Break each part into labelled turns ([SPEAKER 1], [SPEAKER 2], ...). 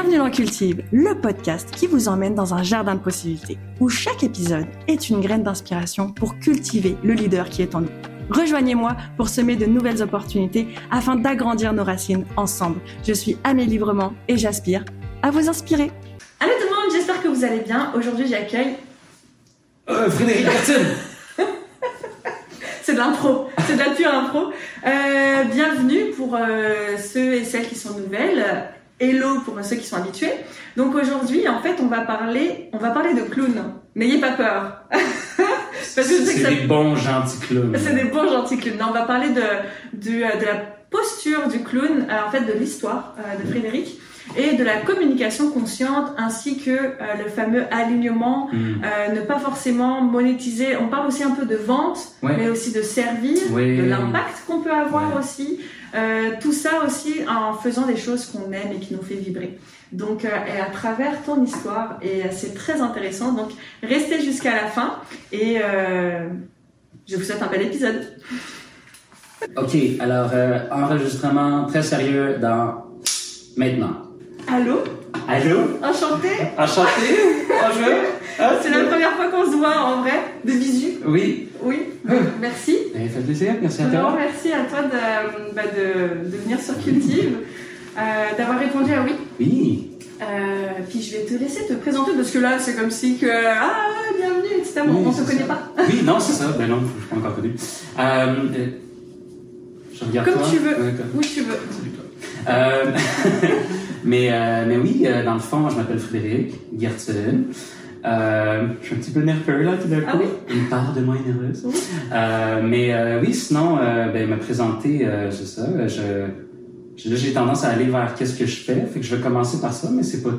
[SPEAKER 1] Bienvenue dans Cultive, le podcast qui vous emmène dans un jardin de possibilités, où chaque épisode est une graine d'inspiration pour cultiver le leader qui est en nous. Rejoignez-moi pour semer de nouvelles opportunités afin d'agrandir nos racines ensemble. Je suis Amélie Librement et j'aspire à vous inspirer. Allô tout le monde, j'espère que vous allez bien. Aujourd'hui, j'accueille
[SPEAKER 2] Euh, Frédéric Martin
[SPEAKER 1] c'est de l'impro, c'est de la pure impro. Euh, bienvenue pour euh, ceux et celles qui sont nouvelles. Hello pour ceux qui sont habitués. Donc aujourd'hui, en fait, on va parler, on va parler de clowns. N'ayez pas peur.
[SPEAKER 2] Parce que c'est des bons gentils clowns.
[SPEAKER 1] C'est des bons gentils clowns. Non, on va parler de, de, de la posture du clown, euh, en fait, de l'histoire euh, de Frédéric et de la communication consciente ainsi que euh, le fameux alignement,
[SPEAKER 2] Mm.
[SPEAKER 1] euh, ne pas forcément monétiser. On parle aussi un peu de vente,
[SPEAKER 2] Ouais.
[SPEAKER 1] mais aussi de servir, de l'impact qu'on peut avoir
[SPEAKER 2] Ouais.
[SPEAKER 1] aussi. Euh, tout ça aussi en faisant des choses qu'on aime et qui nous fait vibrer. Donc, euh, et à travers ton histoire, et euh, c'est très intéressant. Donc, restez jusqu'à la fin et euh, je vous souhaite un bel épisode.
[SPEAKER 2] Ok, alors enregistrement très sérieux dans maintenant.
[SPEAKER 1] Allô,
[SPEAKER 2] Allô?
[SPEAKER 1] Enchanté.
[SPEAKER 2] Enchanté Bonjour Ah,
[SPEAKER 1] C'est la première fois qu'on se voit en vrai, de visu.
[SPEAKER 2] Oui,
[SPEAKER 1] Oui, merci.
[SPEAKER 2] ça fait plaisir, merci à toi.
[SPEAKER 1] merci à toi de, bah, de, de venir sur Cultive, euh, d'avoir répondu à oui.
[SPEAKER 2] Oui,
[SPEAKER 1] Euh, puis je vais te laisser te présenter parce que là c'est comme si que ah bienvenue etc.
[SPEAKER 2] Oui,
[SPEAKER 1] on se
[SPEAKER 2] c'est
[SPEAKER 1] connaît
[SPEAKER 2] ça.
[SPEAKER 1] pas.
[SPEAKER 2] oui, non, c'est ça. Ben non, je suis pas encore connu. Euh, je regarde
[SPEAKER 1] Comme
[SPEAKER 2] toi.
[SPEAKER 1] tu veux.
[SPEAKER 2] Ouais, comme-
[SPEAKER 1] Où tu veux.
[SPEAKER 2] Salut, toi. Euh, mais, euh, mais oui, euh, dans le fond, je m'appelle Frédéric Gertsen. Euh, je suis un petit peu nerveux là tout d'un
[SPEAKER 1] Ah
[SPEAKER 2] coup.
[SPEAKER 1] oui?
[SPEAKER 2] Une part de moi est nerveuse.
[SPEAKER 1] Oui.
[SPEAKER 2] Euh, mais euh, oui, sinon, ben, me présenter, c'est ça. Je, là, j'ai tendance à aller vers qu'est-ce que je fais. Fait que je vais commencer par ça, mais c'est pas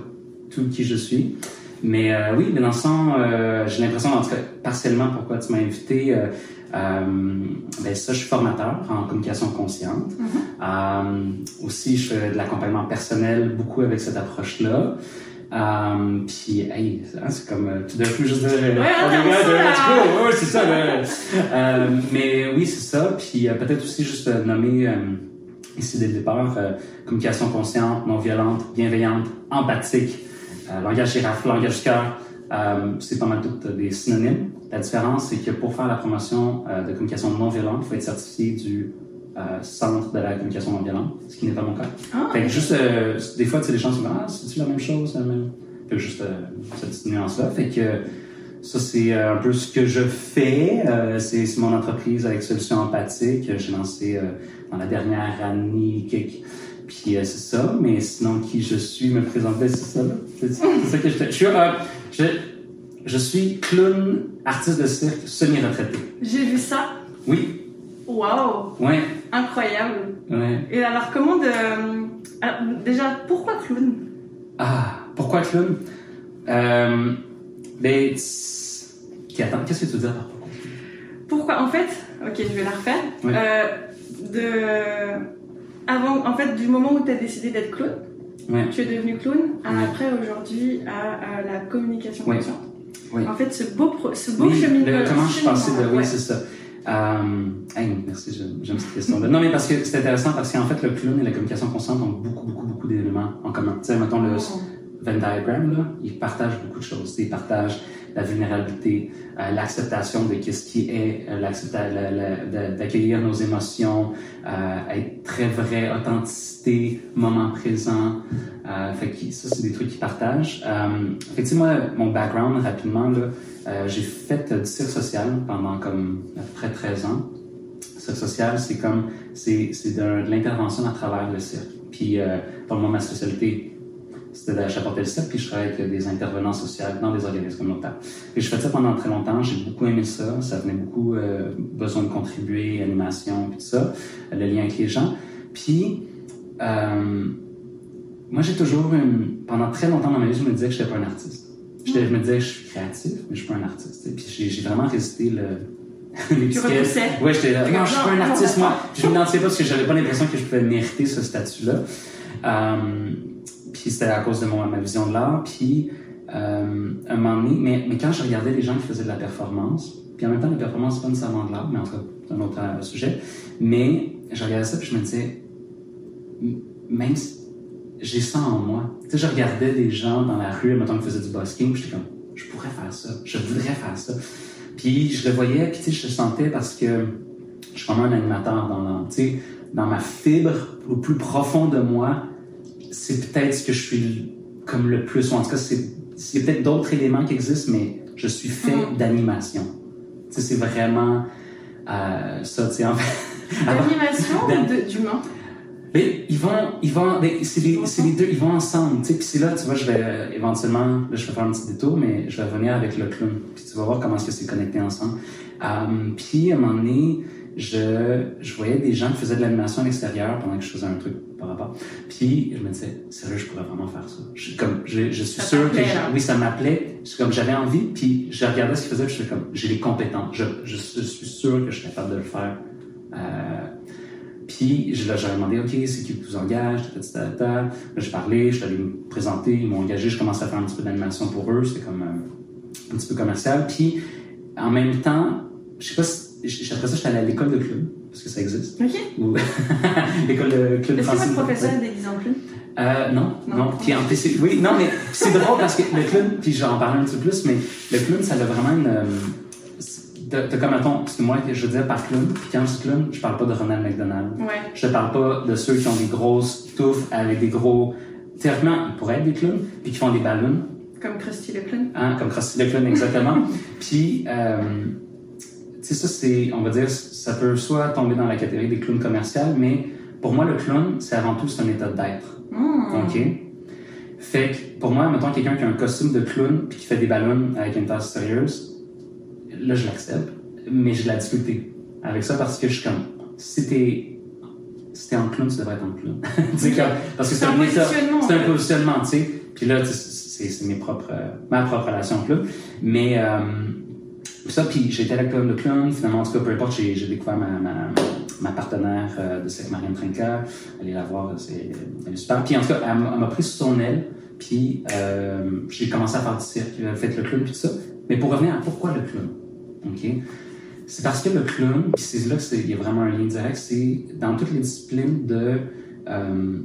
[SPEAKER 2] tout qui je suis. Mais oui, mais dans le sens, j'ai l'impression, en tout cas, partiellement pourquoi tu m'as invité. Ben ça, je suis formateur en communication consciente. Euh, aussi, je fais de l'accompagnement personnel beaucoup avec cette approche-là. Euh, puis, hey, hein, c'est comme euh, tout d'un coup juste
[SPEAKER 1] hein,
[SPEAKER 2] on est
[SPEAKER 1] là.
[SPEAKER 2] Ouais, c'est ça. là. Euh, mais oui, c'est ça. Puis peut-être aussi juste nommer euh, ici dès le départ euh, communication consciente, non violente, bienveillante, empathique, langage girafe, langage cœur. C'est pas mal toutes des synonymes. La différence, c'est que pour faire la promotion de communication non violente, il faut être certifié du euh, centre de la communication non violente, ce qui n'est pas mon cas.
[SPEAKER 1] Ah,
[SPEAKER 2] Fait que juste, euh, des fois, tu sais, les gens sont comme, ah, c'est-tu la même chose? la même? Fait que juste euh, cette petite nuance-là. Fait que ça, c'est euh, un peu ce que je fais. Euh, c'est mon entreprise avec Solutions Empathiques. J'ai lancé dans la dernière année quelques... Puis c'est ça. Mais sinon, qui je suis, me présenter, c'est ça. C'est ça que je. Je suis, je, je suis clown, artiste de cirque, semi-retraité.
[SPEAKER 1] J'ai vu ça.
[SPEAKER 2] Oui,
[SPEAKER 1] Waouh,
[SPEAKER 2] ouais,
[SPEAKER 1] incroyable.
[SPEAKER 2] ouais.
[SPEAKER 1] Et alors comment de alors, déjà pourquoi clown?
[SPEAKER 2] Ah, pourquoi clown? Euh, ok, attends, qu'est-ce que tu veux dire par pourquoi?
[SPEAKER 1] Pourquoi en fait ok je vais la refaire. Euh, de avant en fait du moment où tu as décidé d'être clown,
[SPEAKER 2] Ouais.
[SPEAKER 1] tu es devenu clown. à. Après aujourd'hui à, à la communication consciente. En fait ce beau pro- ce beau
[SPEAKER 2] Oui,
[SPEAKER 1] cheminement.
[SPEAKER 2] comment je passé de. Oui, c'est ça. Euh, hey, merci, j'aime cette question-là. Non, mais parce que c'est intéressant parce qu'en fait, le clown et la communication consciente ont beaucoup, beaucoup, beaucoup d'éléments en commun. Tu sais, mettons le
[SPEAKER 1] Oh.
[SPEAKER 2] Venn diagram, là, ils partagent beaucoup de choses. Ils partagent la vulnérabilité, euh, l'acceptation de qu'est-ce qui est, euh, d'accueillir nos émotions, euh, être très vrai, authenticité, moment présent. Fait que ça, c'est des trucs qu'ils partagent. Fait que, tu sais, moi, mon background, rapidement, là, euh, j'ai fait du cirque social pendant comme à peu près 13 ans. Cirque social, c'est comme, c'est, de, l'intervention à travers le cirque. Puis, euh, pour moi, ma spécialité, c'était chapeauter le cirque, puis je travaillais avec des intervenants sociaux dans des organismes communautaires. Et je faisais ça pendant très longtemps, j'ai beaucoup aimé ça, ça venait beaucoup euh, besoin de contribuer, animation, puis tout ça, le lien avec les gens. Puis, euh, moi, j'ai toujours une, pendant très longtemps dans ma vie, je me disais que je n'étais pas un artiste. Je me disais je suis créatif, mais je suis pas un artiste. Puis j'ai, vraiment résisté le,
[SPEAKER 1] Tu.
[SPEAKER 2] Ouais, j'étais là, je suis pas un
[SPEAKER 1] Non,
[SPEAKER 2] artist,
[SPEAKER 1] non.
[SPEAKER 2] moi. Je m'identifiais pas parce que j'avais pas l'impression que je pouvais mériter ce statut-là. Euh, puis c'était à cause de mon, ma vision de l'art. Puis, euh, un moment donné, mais, mais quand je regardais les gens qui faisaient de la performance, puis en même temps, la performance, c'est pas nécessairement de l'art, mais en tout cas, c'est un autre euh, sujet. Mais je regardais ça, puis je me disais, même si, j'ai ça en moi. Tu sais, je regardais des gens dans la rue, mettons, qui faisaient du busking, j'étais comme, je pourrais faire ça, je voudrais faire ça. Puis je le voyais, puis tu sais, je le sentais parce que je suis vraiment un animateur dans, tu sais, dans ma fibre, au plus profond de moi, c'est peut-être ce que je suis comme le plus, ou en tout cas, c'est, il y a peut-être d'autres éléments qui existent, mais je suis fait
[SPEAKER 1] Mhm.
[SPEAKER 2] d'animation. Tu sais, c'est vraiment euh, ça, tu sais, en fait.
[SPEAKER 1] D'animation ou d'humain?
[SPEAKER 2] Mais ils vont, ils vont, c'est les, c'est les deux, ils vont ensemble, tu sais. Puis c'est là, tu vois, je vais euh, éventuellement, là, je vais faire un petit détour, mais je vais revenir avec le clown. Puis tu vas voir comment est-ce que c'est connecté ensemble. Euh, puis à un moment donné, je, je voyais des gens qui faisaient de l'animation à l'extérieur pendant que je faisais un truc par rapport. Puis je me disais, sérieux, je pourrais vraiment faire ça. Je, suis comme, je, je suis
[SPEAKER 1] Ça
[SPEAKER 2] sûr que, je- oui, ça m'appelait. Suis comme, j'avais envie. Puis je regardais ce qu'ils faisaient, puis je suis comme, j'ai les compétences. Je, je, je suis sûr que je suis capable de le faire. Euh, puis je leur j'avais demandé, OK, c'est qui vous engage, ta, ta, ta, ta. Là, j'ai parlé, je suis allé me présenter, ils m'ont engagé, je commençais à faire un petit peu d'animation pour eux, c'était comme euh, un petit peu commercial. Puis en même temps, je sais pas si, après ça, j'étais allé à l'école de club, parce que ça existe.
[SPEAKER 1] Ok.
[SPEAKER 2] Ou l'école de club
[SPEAKER 1] Est-ce que votre professeur déguisé en?
[SPEAKER 2] Euh, non,
[SPEAKER 1] Non.
[SPEAKER 2] non. Puis en plus, oui, non, mais c'est drôle parce que le clown, puis j'en parle un petit peu plus, mais le clown, ça a vraiment une. euh, T'as comme, parce que moi, je veux dire par clown, puis quand je dis clown, je parle pas de Ronald McDonald.
[SPEAKER 1] Ouais.
[SPEAKER 2] Je te parle pas de ceux qui ont des grosses touffes avec des gros. Théoriquement, ils pourraient être des clowns, puis qui font des ballons,
[SPEAKER 1] Comme Krusty le clown.
[SPEAKER 2] hein, comme Krusty le clown exactement. puis, euh, tu sais, ça, c'est, on va dire, ça peut soit tomber dans la catégorie des clowns commerciaux, mais pour moi, le clown, c'est avant tout, c'est un état d'être.
[SPEAKER 1] Mmh.
[SPEAKER 2] OK? Fait que pour moi, mettons quelqu'un qui a un costume de clown puis qui fait des ballons avec une tasse sérieuse, là, je l'accepte. Mais j'ai de la difficulté avec ça parce que je suis comme, si t'es, si t'es en clown, tu devrais être en clown. Comme- parce que
[SPEAKER 1] C'est un positionnement,
[SPEAKER 2] C'est un positionnement, tu sais. Puis là, c'est c'est mes propres, euh, ma propre relation au clown. Mais, euh, puis ça, puis j'étais à la club de clown. Finalement, en tout cas, peu importe, j'ai découvert ma, ma, ma partenaire euh, de sexe, Marianne Trinca. Allez la voir, c'est elle est super. Puis en tout cas, elle m'a pris sous son aile. Puis euh, j'ai commencé à faire du cirque, euh, fait le clown, puis tout ça. Mais pour revenir à pourquoi le clown, OK? C'est parce que le clown, c'est là qu'il y a vraiment un lien direct, c'est dans toutes les disciplines de... Euh,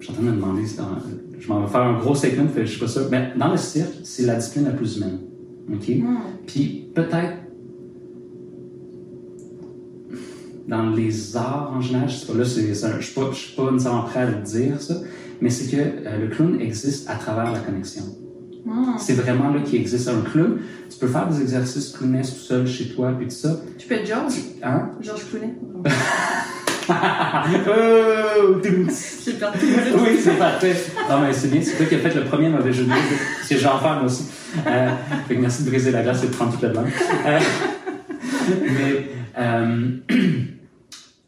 [SPEAKER 2] je suis en train de me demander, si dans- je m'en vais faire un gros que je suis pas sûr. Mais dans le cirque, c'est la discipline la plus humaine. OK?
[SPEAKER 1] Mmh.
[SPEAKER 2] Puis peut-être dans les arts en général, je sais pas, là, c'est, c'est un- je suis pas, je suis pas nécessairement prêt à le dire, ça, mais c'est que euh, le clown existe à travers la connexion.
[SPEAKER 1] Mmh.
[SPEAKER 2] C'est vraiment là qu'il existe un clown. Tu peux faire des exercices clownesques tout seul chez toi, puis tout ça.
[SPEAKER 1] Tu peux être George?
[SPEAKER 2] Hein?
[SPEAKER 1] George Clooney?
[SPEAKER 2] oh,
[SPEAKER 1] perdu tout
[SPEAKER 2] oui, c'est parfait. Non, mais c'est bien, c'est toi qui as fait le premier mauvais jeu de mots. Fais moi aussi. Euh, fait que merci de briser la glace et de prendre toute la demande. Euh, mais euh,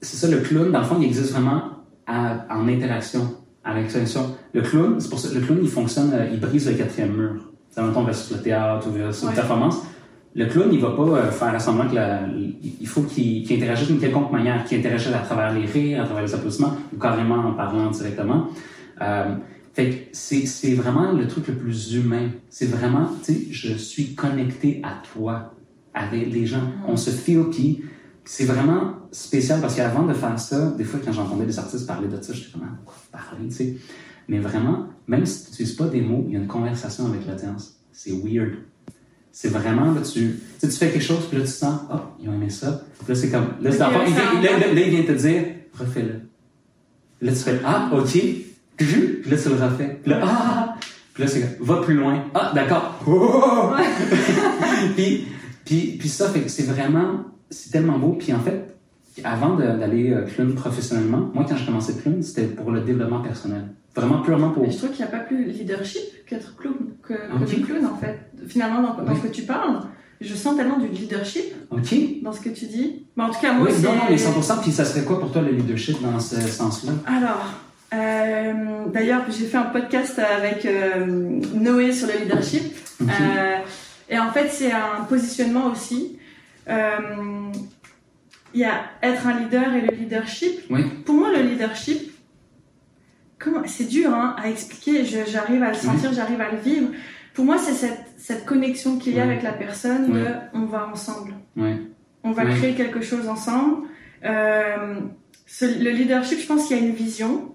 [SPEAKER 2] c'est ça, le clown, dans le fond, il existe vraiment à- en interaction, à l'interaction. Le clown, c'est pour ça le clown, il fonctionne, euh, il brise le quatrième mur. Ça, mettons, versus le théâtre ou
[SPEAKER 1] Ouais.
[SPEAKER 2] une performance. Le clown, il va pas euh, faire semblant que la, il faut qu'il interagisse d'une quelconque manière, qu'il interagisse à travers les rires, à travers les applaudissements, ou carrément en parlant directement. Euh, fait que c'est, c'est vraiment le truc le plus humain. C'est vraiment, tu sais, je suis connecté à toi, avec les gens. On se feel, puis c'est vraiment spécial parce qu'avant de faire ça, des fois, quand j'entendais des artistes parler de ça, j'étais comme, ah, quoi parler, tu sais? Mais vraiment, même si tu n'utilises pas des mots, il y a une conversation avec l'audience. C'est weird. C'est vraiment, là, tu, tu fais quelque chose, puis là, tu sens, oh, ils ont aimé ça. Puis là, c'est comme, là, c'est
[SPEAKER 1] Ok,
[SPEAKER 2] encore- il, vient- là, là, là, il vient te dire, refais-le. Là, tu fais, ah, ok. Puis là, tu le refais. Puis là, ah, puis là, c'est comme, va plus loin. Ah, d'accord. Oh! puis, puis, puis ça, fait que c'est vraiment, c'est tellement beau. Puis en fait, avant d'aller euh, clown professionnellement, moi, quand j'ai commencé clown, c'était pour le développement personnel. Vraiment purement pour.
[SPEAKER 1] Mais je trouve qu'il n'y a pas plus leadership qu'être clown, que, que
[SPEAKER 2] Ok.
[SPEAKER 1] du clown en fait. Finalement, dans, dans
[SPEAKER 2] Oui.
[SPEAKER 1] ce que tu parles, je sens tellement du leadership
[SPEAKER 2] Ok.
[SPEAKER 1] dans ce que tu dis. Mais en tout cas, moi,
[SPEAKER 2] Oui, non, non, mais 100%. Puis ça serait quoi pour toi le leadership dans ce sens-là?
[SPEAKER 1] Alors, euh, d'ailleurs, j'ai fait un podcast avec euh, Noé sur le leadership.
[SPEAKER 2] Ok.
[SPEAKER 1] Euh, et en fait, c'est un positionnement aussi. Euh, Il y a être un leader et le leadership.
[SPEAKER 2] Oui.
[SPEAKER 1] Pour moi, le leadership, c'est dur hein, à expliquer. J'arrive à le sentir, j'arrive à le vivre. Pour moi, c'est cette, cette connexion qu'il y a
[SPEAKER 2] Oui.
[SPEAKER 1] avec la personne de on va ensemble. On va créer quelque chose ensemble. Euh, ce- le leadership, je pense qu'il y a une vision.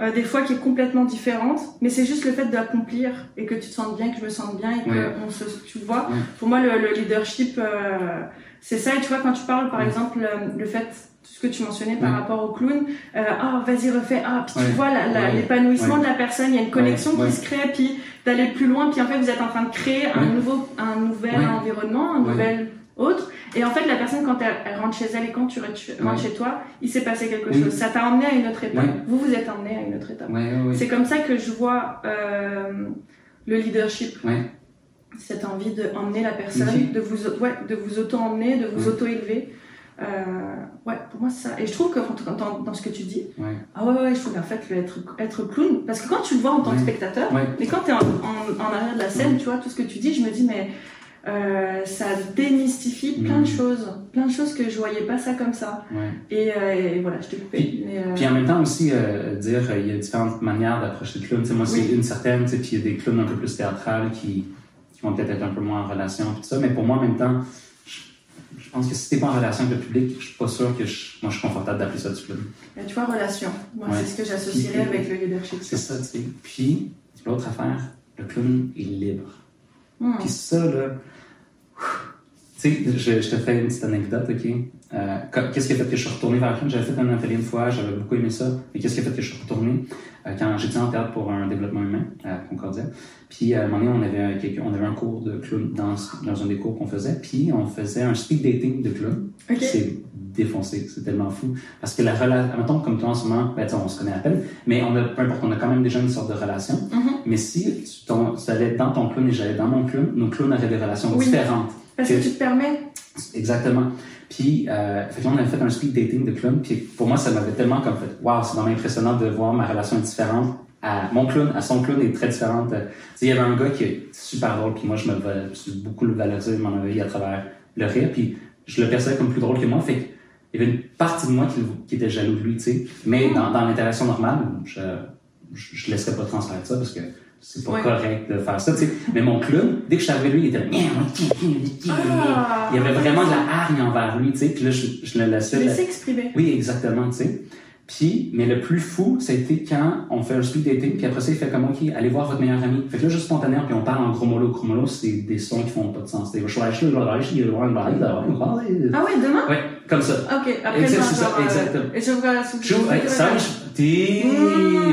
[SPEAKER 1] Euh, des fois qui est complètement différente, mais c'est juste le fait d'accomplir et que tu te sentes bien, que je me sente bien et que on se, tu vois. Pour moi, le, leadership, euh, c'est ça. Et tu vois, quand tu parles, par exemple, le, fait tout ce que tu mentionnais par rapport au clown, euh, ah vas-y refais, ah puis tu vois l'épanouissement de la personne, il y a une connexion qui se crée, puis d'aller plus loin, puis en fait vous êtes en train de créer un nouveau, un nouvel environnement, un nouvel autre. Et en fait, la personne, quand elle, rentre chez elle et quand tu rentres chez toi, il s'est passé quelque chose. Ça t'a emmené à une autre étape. Vous vous êtes emmené à une autre étape. C'est comme ça que je vois euh, le leadership. Cette envie d'emmener la personne, de vous, ouais, de vous auto-emmener, de vous auto-élever. Euh, ouais, pour moi, c'est ça. Et je trouve que dans, dans ce que tu dis, ah ouais, ouais, je trouve qu'en fait, être, être clown, parce que quand tu le vois en tant que spectateur, mais quand tu es en, en, en, arrière de la scène, tu vois, tout ce que tu dis, je me dis, mais euh, ça démystifie plein de mm. choses, plein de choses que je voyais pas ça comme ça. Et, euh, et, voilà, je t'ai coupé.
[SPEAKER 2] Puis, euh, puis, en même temps aussi dire il y a différentes manières d'approcher le clown. sais moi, c'est une certaine, puis il y a des clowns un peu plus théâtrales qui, qui vont peut-être être un peu moins en relation, tout ça. Mais pour moi, en même temps, je, pense que si t'es pas en relation avec le public, je suis pas sûr que je, moi je suis confortable d'appeler ça du clown.
[SPEAKER 1] tu vois, relation. Moi, c'est ce que j'associerais avec le leadership.
[SPEAKER 2] C'est ça, tu sais. Puis, l'autre affaire, le clown est libre. Hmm. Puis ça, là, tu sais, je, je, te fais une petite anecdote, OK? Euh, qu'est-ce qui a fait que je suis retourné vers la? J'avais fait un atelier une fois, j'avais beaucoup aimé ça. Et qu'est-ce qui a fait que je suis retourné? Euh, quand j'étais en théâtre pour un développement humain à Concordia? Puis à un moment donné, on avait, on avait un cours de clown dans, dans un des cours qu'on faisait. Puis on faisait un speed dating de clown. Okay. C'est défoncé, c'est tellement fou. Parce que la relation, mettons comme toi en ce moment, ben, on se connaît à peine, mais on a, peu importe, on a quand même déjà une sorte de relation. Mm-hmm. Mais si tu, ton, allais dans ton clown et j'allais dans mon clown, nos clowns auraient des relations différentes.
[SPEAKER 1] Parce que, tu te permets.
[SPEAKER 2] Exactement. Puis, euh, fait on a fait un speed dating de clown. Puis, pour moi, ça m'avait tellement comme fait, waouh, c'est vraiment impressionnant de voir ma relation différente à mon clown, à son clown est très différente. il y avait un gars qui est super drôle, puis moi, je me suis beaucoup le valoriser mon avis à travers le rire. Puis, je le percevais comme plus drôle que moi. Fait il y avait une partie de moi qui, qui était jaloux de lui, tu sais. Mais dans, dans l'interaction normale, je, je, je laisserais pas transparaître ça parce que c'est pas correct de faire ça, tu sais. Mais mon clown, dès que je savais lui, il était ah, il y avait vraiment de la hargne envers lui, tu sais. Puis là, je, je le laissais.
[SPEAKER 1] Laisser exprimer.
[SPEAKER 2] Oui, exactement, tu sais. Puis, mais le plus fou, ça a été quand on fait un speed dating, puis après ça, il fait comme, OK, allez voir votre meilleur ami. Fait que là, juste spontanément, puis on parle en gros mollo. Gros c'est des sons qui font pas de sens. C'est, ah
[SPEAKER 1] ouais, demain?
[SPEAKER 2] Ouais, comme ça.
[SPEAKER 1] OK, après,
[SPEAKER 2] c'est ça,
[SPEAKER 1] euh,
[SPEAKER 2] exactement.
[SPEAKER 1] Et je vois la
[SPEAKER 2] soupe. Ça, je, t'es,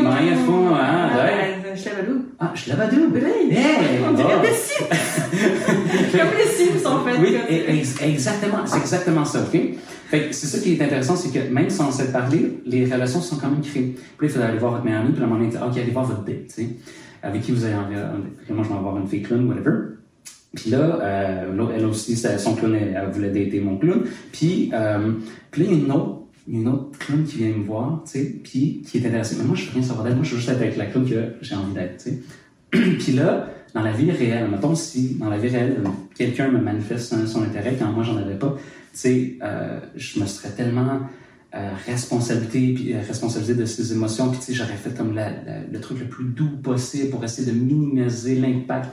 [SPEAKER 1] moyen
[SPEAKER 2] fou, hein, ouais.
[SPEAKER 1] Schlavadou.
[SPEAKER 2] Ah, Schlavadou.
[SPEAKER 1] Oui.
[SPEAKER 2] Yeah.
[SPEAKER 1] On dirait des Sims. Comme les Sims, en fait.
[SPEAKER 2] Oui, exactement. C'est exactement ça, OK? Fait c'est ça qui est intéressant, c'est que même sans s'être parlé, les relations sont quand même créées. Puis il faudrait aller voir votre meilleur ami, puis à un moment donné, OK, allez voir votre date, tu sais, avec qui vous avez envie. Moi, je vais avoir une fille clown, whatever. Puis là, euh, elle aussi, son clown, elle, voulait dater mon clown. Puis, euh, puis là, il y a une autre il y a une autre clown qui vient me voir, tu sais, puis qui est intéressée. Mais moi, je veux rien savoir d'elle. Moi, je veux juste être avec la clown que j'ai envie d'être, tu sais. puis là, dans la vie réelle, mettons si dans la vie réelle, quelqu'un me manifeste son, intérêt quand moi, j'en avais pas, tu sais, euh, je me serais tellement euh, responsabilité puis euh, responsabilisé de ses émotions puis tu sais j'aurais fait comme le truc le plus doux possible pour essayer de minimiser l'impact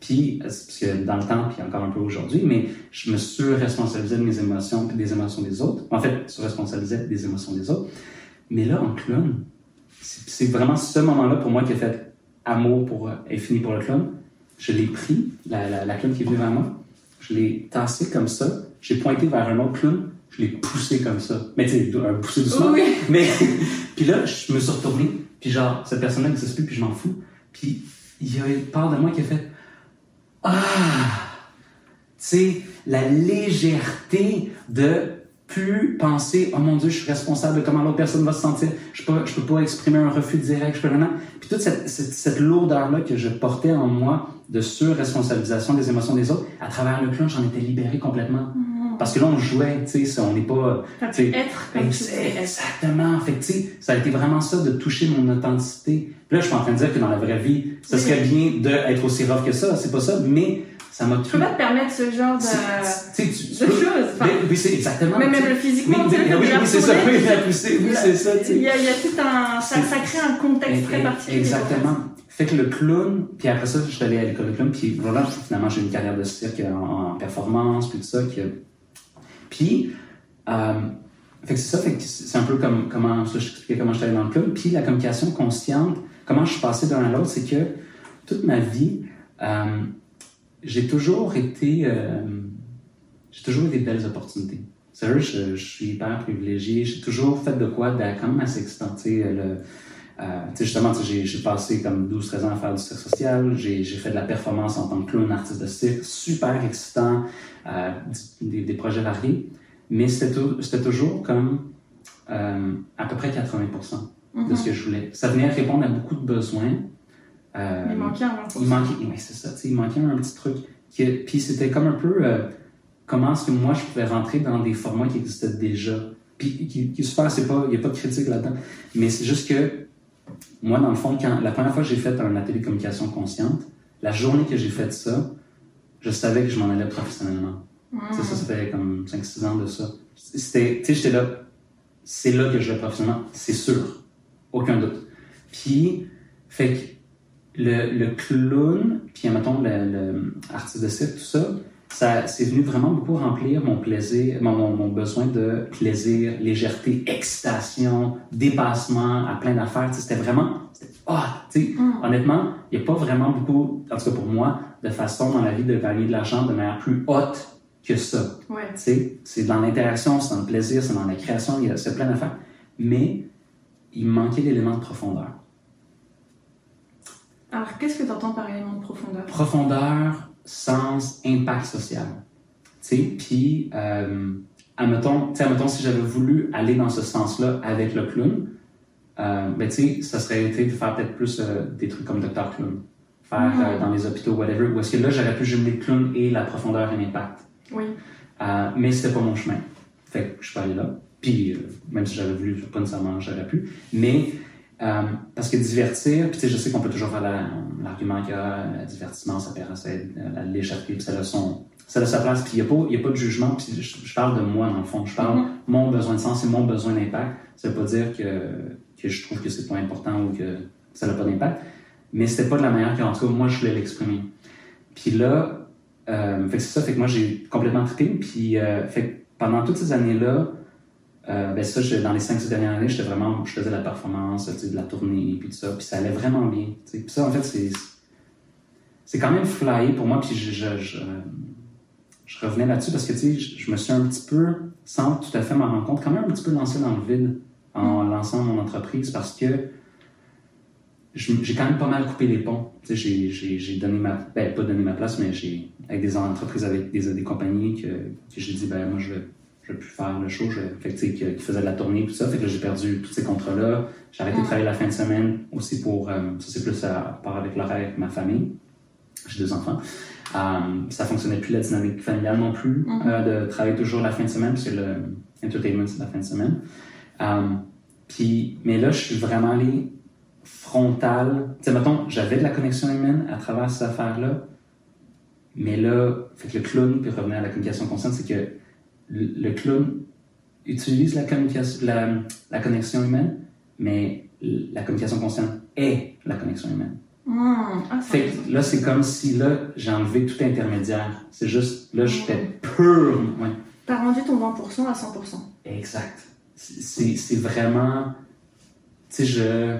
[SPEAKER 2] puis euh, parce que dans le temps puis encore un peu aujourd'hui mais je me surresponsabilisais de mes émotions puis des émotions des autres. En fait surresponsabilisais des émotions des autres. Mais là en clown c'est vraiment ce moment-là pour moi qui a fait amour pour fini pour le clown. Je l'ai pris la, la, la clown qui est venue vers moi. Je l'ai tassé comme ça. J'ai pointé vers un autre clown je l'ai poussé comme ça. Mais tu sais, un poussé doucement.
[SPEAKER 1] Oui.
[SPEAKER 2] Mais, puis là, je me suis retourné, puis genre, cette personne-là n'existe plus, puis je m'en fous. Puis il y a une part de moi qui a fait Ah! Tu sais, la légèreté de plus penser oh mon dieu je suis responsable de comment l'autre personne va se sentir je peux je peux pas exprimer un refus direct je peux rien puis toute cette, cette, cette lourdeur là que je portais en moi de surresponsabilisation des émotions des autres à travers le clown j'en étais libéré complètement mm. Parce que là, on jouait, tu sais, on n'est pas.
[SPEAKER 1] être comme
[SPEAKER 2] Exactement. Fait tu sais, ça a été vraiment ça de toucher mon authenticité. Puis là, je suis en train de dire que dans la vraie vie, ce serait bien d'être aussi rough que ça. C'est pas ça, mais ça m'a
[SPEAKER 1] Tu peux pas te permettre ce genre de,
[SPEAKER 2] tu,
[SPEAKER 1] tu, de choses.
[SPEAKER 2] oui, c'est exactement.
[SPEAKER 1] Mais même le physiquement,
[SPEAKER 2] oui, oui, oui, c'est ça. Oui, oui, c'est ça.
[SPEAKER 1] Il y, a, il y a tout un. Ça, ça crée un contexte très particulier.
[SPEAKER 2] Exactement. Fait que le clown, puis après ça, je suis allé à l'école de clown, puis voilà, finalement, j'ai une carrière de cirque en, en performance, puis tout ça, qui puis, euh, c'est ça, c'est un peu comme comment je t'expliquais comment j'étais dans le club. Puis la communication consciente, comment je suis passé d'un à l'autre, c'est que toute ma vie, euh, j'ai toujours été, euh, j'ai toujours eu des belles opportunités. Sérieux, je, je suis hyper privilégié. J'ai toujours fait de quoi de quand même assez excitant. Euh, justement, j'ai passé comme 12-13 ans à faire du cirque social. J'ai fait de la performance en tant que clown, artiste de cirque. Super excitant. Euh, des, des, projets variés. Mais c'était toujours comme euh, à peu près 80% de ce que je voulais. Ça venait répondre à beaucoup de besoins.
[SPEAKER 1] Il manquait un
[SPEAKER 2] Il manquait, oui, c'est ça. Il manquait un petit truc. puis c'était comme un peu comment est-ce que moi je pouvais rentrer dans des formats qui existaient déjà? Puis qui, qui super, il n'y a pas de critique là-dedans. Mais c'est juste que moi, dans le fond, quand, la première fois que j'ai fait un atelier de communication consciente, la journée que j'ai fait ça, je savais que je m'en allais professionnellement. Ça, ça fait comme 5-6 ans de ça. Tu sais, j'étais là, c'est là que je vais professionnellement, c'est sûr. Aucun doute. Puis, fait que le, le clown, puis mettons le, artiste de cirque, tout ça, ça c'est venu vraiment beaucoup remplir mon plaisir, mon, mon, besoin de plaisir, légèreté, excitation, dépassement à plein d'affaires. C'était vraiment, ah, tu sais, mm. honnêtement, il n'y a pas vraiment beaucoup, en tout cas pour moi, de façon dans la vie de gagner de l'argent de manière plus haute que ça.
[SPEAKER 1] Ouais.
[SPEAKER 2] C'est dans l'interaction, c'est dans le plaisir, c'est dans la création, c'est plein d'affaires. Mais il manquait l'élément de profondeur.
[SPEAKER 1] Alors, qu'est-ce que tu entends par élément de profondeur?
[SPEAKER 2] Profondeur, sens, impact social. Puis, euh, admettons, admettons, si j'avais voulu aller dans ce sens-là avec le clown, euh, ben, ça serait été de faire peut-être plus euh, des trucs comme Dr. Clown, faire mm-hmm. euh, dans les hôpitaux, whatever, où est-ce que là, j'aurais pu jumeler le clown et la profondeur et l'impact.
[SPEAKER 1] Oui.
[SPEAKER 2] Euh, mais c'était pas mon chemin. Fait que je suis pas allé là. Puis, même si j'avais voulu, pas nécessairement, j'aurais pu. Mais, euh, parce que divertir, puis je sais qu'on peut toujours faire l'argument qu'il y a, divertissement, ça perd la légèreté, puis ça a, son, ça a sa place, puis il n'y a, pas, a pas de jugement, puis je, parle de moi, dans le fond. Je parle mm-hmm. mon besoin de sens et mon besoin d'impact. Ça veut pas dire que, que je trouve que c'est pas important ou que ça n'a pas d'impact, mais c'était pas de la manière que, en tout cas, moi, je voulais l'exprimer. Puis là, euh, fait c'est ça, fait que moi j'ai complètement trippé. Puis euh, fait pendant toutes ces années-là, euh, ben ça, dans les 5-6 dernières années, j'étais vraiment, je faisais de la performance, de la tournée, puis tout ça, puis ça allait vraiment bien. Puis ça, en fait, c'est, c'est quand même flyé pour moi, puis je, je, je, je revenais là-dessus parce que, tu sais, je, me suis un petit peu, sans tout à fait m'en rendre compte, quand même un petit peu lancé dans le vide en lançant mon entreprise parce que j'ai quand même pas mal coupé les ponts. J'ai donné ma, ben, pas donné ma place, mais j'ai, avec des entreprises, avec des, des compagnies que, que j'ai dit, ben, moi, je vais, je plus faire le show, je fait que, qui faisait de la tournée, tout ça. Fait que j'ai perdu tous ces contrats-là. J'ai arrêté de travailler la fin de semaine aussi pour, euh, ça c'est plus à part avec l'horaire avec ma famille. J'ai deux enfants. Euh, ça fonctionnait plus la dynamique familiale non plus, mm-hmm. euh, de travailler toujours la fin de semaine, parce que le entertainment, c'est la fin de semaine. Puis, mais là, je suis vraiment allé frontale. Tu sais, mettons, j'avais de la connexion humaine à travers ces affaires-là, mais là, fait que le clown, puis revenir à la communication consciente, c'est que le, clown utilise la, communication, la, connexion humaine, mais la communication consciente est la connexion humaine.
[SPEAKER 1] Mmh. Ah,
[SPEAKER 2] fait que là, c'est comme si là, j'ai enlevé tout intermédiaire. C'est juste, là, j'étais pur. Ouais.
[SPEAKER 1] T'as rendu ton 20% à 100%.
[SPEAKER 2] Exact. C'est vraiment. Tu sais, je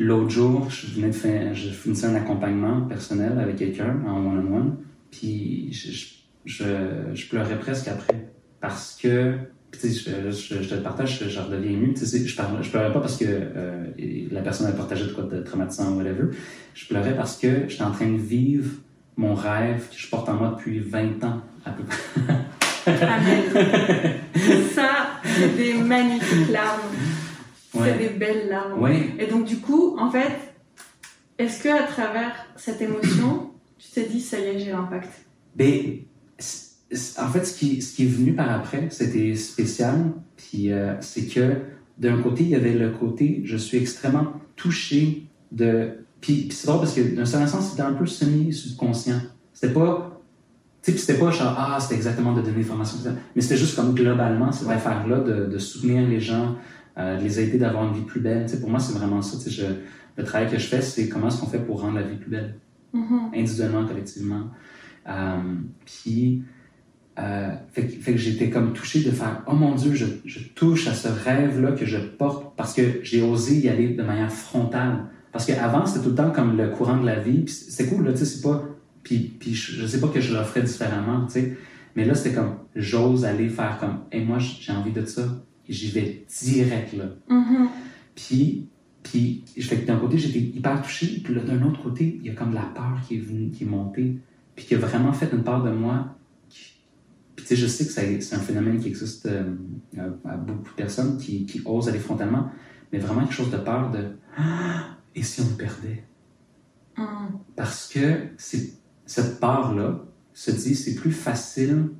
[SPEAKER 2] L'autre jour, je venais de faire, je finissais un accompagnement personnel avec quelqu'un en one-on-one, puis je, je, je, pleurais presque après parce que, puis je, je, te le partage, je, redeviens ému. Je, je pleurais pas parce que euh, la personne a partagé de quoi de traumatisant ou whatever. Je pleurais parce que j'étais en train de vivre mon rêve que je porte en moi depuis 20 ans à peu près.
[SPEAKER 1] Amen. Ça, c'est des magnifiques larmes. C'est des belles larmes. Et donc, du coup, en fait, est-ce que à travers cette émotion, tu t'es dit, ça y est, j'ai l'impact?
[SPEAKER 2] Ben, en fait, ce qui, ce qui est venu par après, c'était spécial. Puis, euh, c'est que d'un côté, il y avait le côté, je suis extrêmement touché de. Puis, c'est drôle parce que d'un certain sens, c'était un peu semi-subconscient. C'était pas. Tu sais, c'était pas genre, ah, c'était exactement de donner l'information, mais c'était juste comme globalement cette affaire-là de, de soutenir les gens, euh, les aider d'avoir une vie plus belle. pour moi, c'est vraiment ça. Je, le travail que je fais, c'est comment est-ce qu'on fait pour rendre la vie plus belle,
[SPEAKER 1] mm-hmm.
[SPEAKER 2] individuellement, collectivement. Euh, puis, euh, fait, que- fait que j'étais comme touché de faire oh mon Dieu, je, je touche à ce rêve-là que je porte parce que j'ai osé y aller de manière frontale. Parce qu'avant, c'était tout le temps comme le courant de la vie. Puis c'est cool, là, tu sais, c'est pas. Puis, puis je, je sais pas que je le ferais différemment, tu sais. Mais là, c'était comme j'ose aller faire comme et moi, j'ai envie de ça. Et j'y vais direct, là.
[SPEAKER 1] Mhm.
[SPEAKER 2] Puis, puis je fais que d'un côté, j'étais hyper touché, puis là, d'un autre côté, il y a comme la peur qui est venue, qui est montée, puis qui a vraiment fait une part de moi. Sais, je sais que c'est un phénomène qui existe euh, à, beaucoup de personnes qui, qui osent aller frontalement, mais vraiment quelque chose de peur de Ah, et si on perdait?
[SPEAKER 1] Mhm.
[SPEAKER 2] Parce que cette peur-là se dit c'est plus facile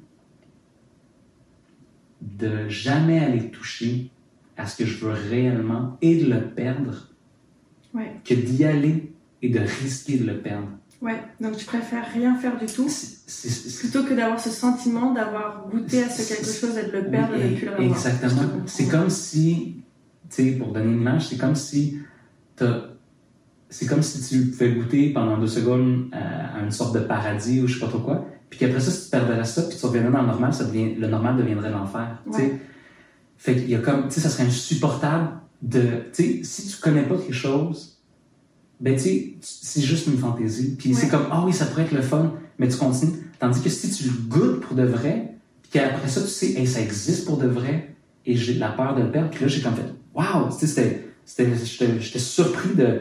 [SPEAKER 2] de jamais aller toucher à ce que je veux réellement et de le perdre
[SPEAKER 1] Ouais.
[SPEAKER 2] que d'y aller et de risquer de le perdre.
[SPEAKER 1] Ouais, donc tu préfères rien faire du tout plutôt que d'avoir ce sentiment d'avoir goûté à ce quelque chose et de le perdre
[SPEAKER 2] Oui,
[SPEAKER 1] et de ne plus le revoir.
[SPEAKER 2] Exactement. C'est comme si, tu sais, pour donner une image, c'est comme si t'as- c'est comme si tu pouvais goûter pendant deux secondes à, à une sorte de paradis ou je sais pas trop quoi, puis qu'après ça, si tu perdrais ça, puis tu reviendrais dans le normal, ça devient, le normal deviendrait l'enfer. tu sais.
[SPEAKER 1] Ouais.
[SPEAKER 2] Fait qu'il y a comme, tu sais, ça serait insupportable de, tu sais, si tu connais pas quelque chose, ben tu sais, c'est juste une fantaisie. Puis c'est comme, ah oui, ça pourrait être le fun, mais tu continues. Tandis que si tu le goûtes pour de vrai, puis qu'après ça, tu sais, hey, ça existe pour de vrai, et j'ai la peur de le perdre, puis là, j'ai comme fait, waouh, tu sais, j'étais, surpris de,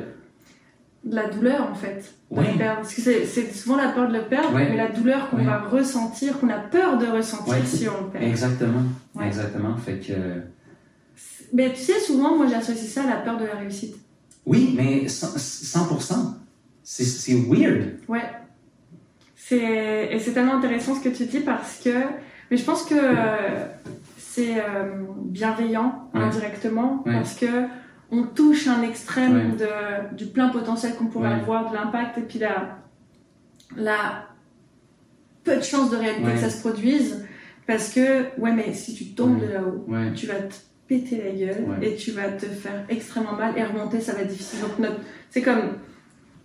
[SPEAKER 1] De la douleur en fait. De
[SPEAKER 2] Ouais.
[SPEAKER 1] le perdre. Parce que c'est- c'est souvent la peur de le perdre,
[SPEAKER 2] Ouais.
[SPEAKER 1] mais la douleur qu'on va ressentir, qu'on a peur de ressentir si on le perd.
[SPEAKER 2] exactement, exactement, fait que,
[SPEAKER 1] Mais tu sais, souvent, moi j'associe ça à la peur de la réussite.
[SPEAKER 2] Oui, mais 100%, 100%, c'est, weird.
[SPEAKER 1] Ouais. C'est et c'est tellement intéressant ce que tu dis parce que mais je pense que euh, c'est euh, bienveillant
[SPEAKER 2] Ouais.
[SPEAKER 1] indirectement
[SPEAKER 2] Ouais.
[SPEAKER 1] parce que on touche un extrême
[SPEAKER 2] Ouais.
[SPEAKER 1] de du plein potentiel qu'on pourrait avoir, de l'impact et puis la la peu de chances de réalité que ça se produise parce que ouais mais si tu tombes de là-haut, tu vas te péter la gueule
[SPEAKER 2] Ouais.
[SPEAKER 1] et tu vas te faire extrêmement mal et remonter ça va être difficile. Donc notre c'est comme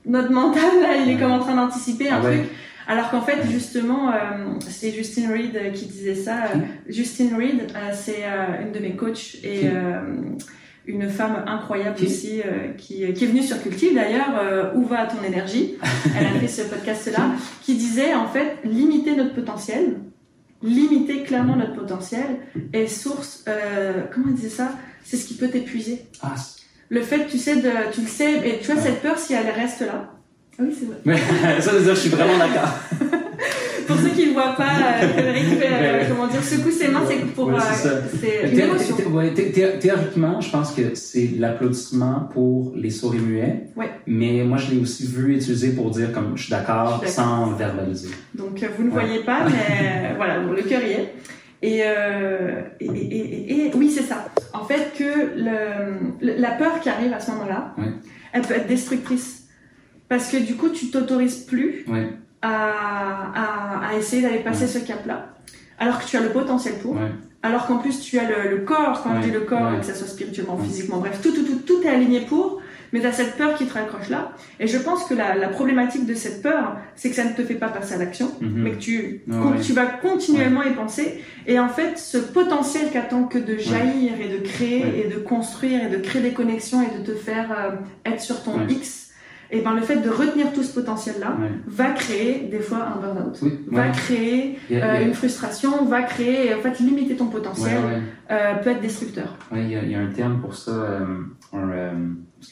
[SPEAKER 1] notre mental là, il est
[SPEAKER 2] Ouais.
[SPEAKER 1] comme en train d'anticiper un
[SPEAKER 2] Ah ouais.
[SPEAKER 1] truc alors qu'en fait, justement, euh, c'est Justine Reed euh, qui disait ça. Justine Reed, euh, c'est euh, une de mes coachs et une femme incroyable
[SPEAKER 2] Qui?
[SPEAKER 1] aussi qui, qui est venue sur Cultive d'ailleurs. Où va ton énergie? Elle a fait ce podcast-là qui disait en fait limiter notre potentiel, limiter clairement notre potentiel est source. Euh, comment elle disait ça? C'est ce qui peut t'épuiser.
[SPEAKER 2] Ah,
[SPEAKER 1] Le fait, tu sais, de, tu le sais, et tu vois
[SPEAKER 2] Ouais.
[SPEAKER 1] cette peur si elle reste là. Ah oui, c'est vrai.
[SPEAKER 2] Mais ça veut dire, je suis vraiment d'accord.
[SPEAKER 1] Pour ceux qui ne voient pas, euh, Frédéric fait, euh, comment dire, secoue ses mains, c'est pour,
[SPEAKER 2] Ouais,
[SPEAKER 1] euh,
[SPEAKER 2] c'est
[SPEAKER 1] une émotion.
[SPEAKER 2] ouais, théoriquement, je pense que c'est l'applaudissement pour les sourds et muets.
[SPEAKER 1] Ouais.
[SPEAKER 2] Mais moi, je l'ai aussi vu utiliser pour dire comme je suis d'accord sans verbaliser.
[SPEAKER 1] Donc euh, vous ne voyez pas, mais voilà, le cœur y est. Et, euh, et, et, et- et- oui, c'est ça. En fait, que le, la peur qui arrive à ce moment-là, elle peut être destructrice. Parce que du coup, tu t'autorises plus
[SPEAKER 2] Ouais,
[SPEAKER 1] à, à, à essayer d'aller passer
[SPEAKER 2] Ouais.
[SPEAKER 1] ce cap-là. Alors que tu as le potentiel pour.
[SPEAKER 2] ouais,
[SPEAKER 1] Alors qu'en plus, tu as le, le corps, quand
[SPEAKER 2] Ouais,
[SPEAKER 1] je dis le corps, que ça soit spirituellement, physiquement, bref, tout, tout, tout, tout est aligné pour, mais tu as cette peur qui te raccroche là. Et je pense que la, la problématique de cette peur, c'est que ça ne te fait pas passer à l'action,
[SPEAKER 2] mhm.
[SPEAKER 1] mais que tu, con- tu vas continuellement y penser. Et en fait, ce potentiel qu'attend que de jaillir et de créer et de construire et de créer des connexions et de te faire euh, être sur ton. X, et ben le fait de retenir tout ce potentiel-là
[SPEAKER 2] Ouais.
[SPEAKER 1] va créer des fois un burn-out.
[SPEAKER 2] Oui,
[SPEAKER 1] Va créer
[SPEAKER 2] a-
[SPEAKER 1] euh,
[SPEAKER 2] a-
[SPEAKER 1] une frustration, va créer, en fait, limiter ton potentiel
[SPEAKER 2] ouais.
[SPEAKER 1] euh, peut être destructeur.
[SPEAKER 2] Ouais, il y, a, il y a un terme pour ça, euh, euh,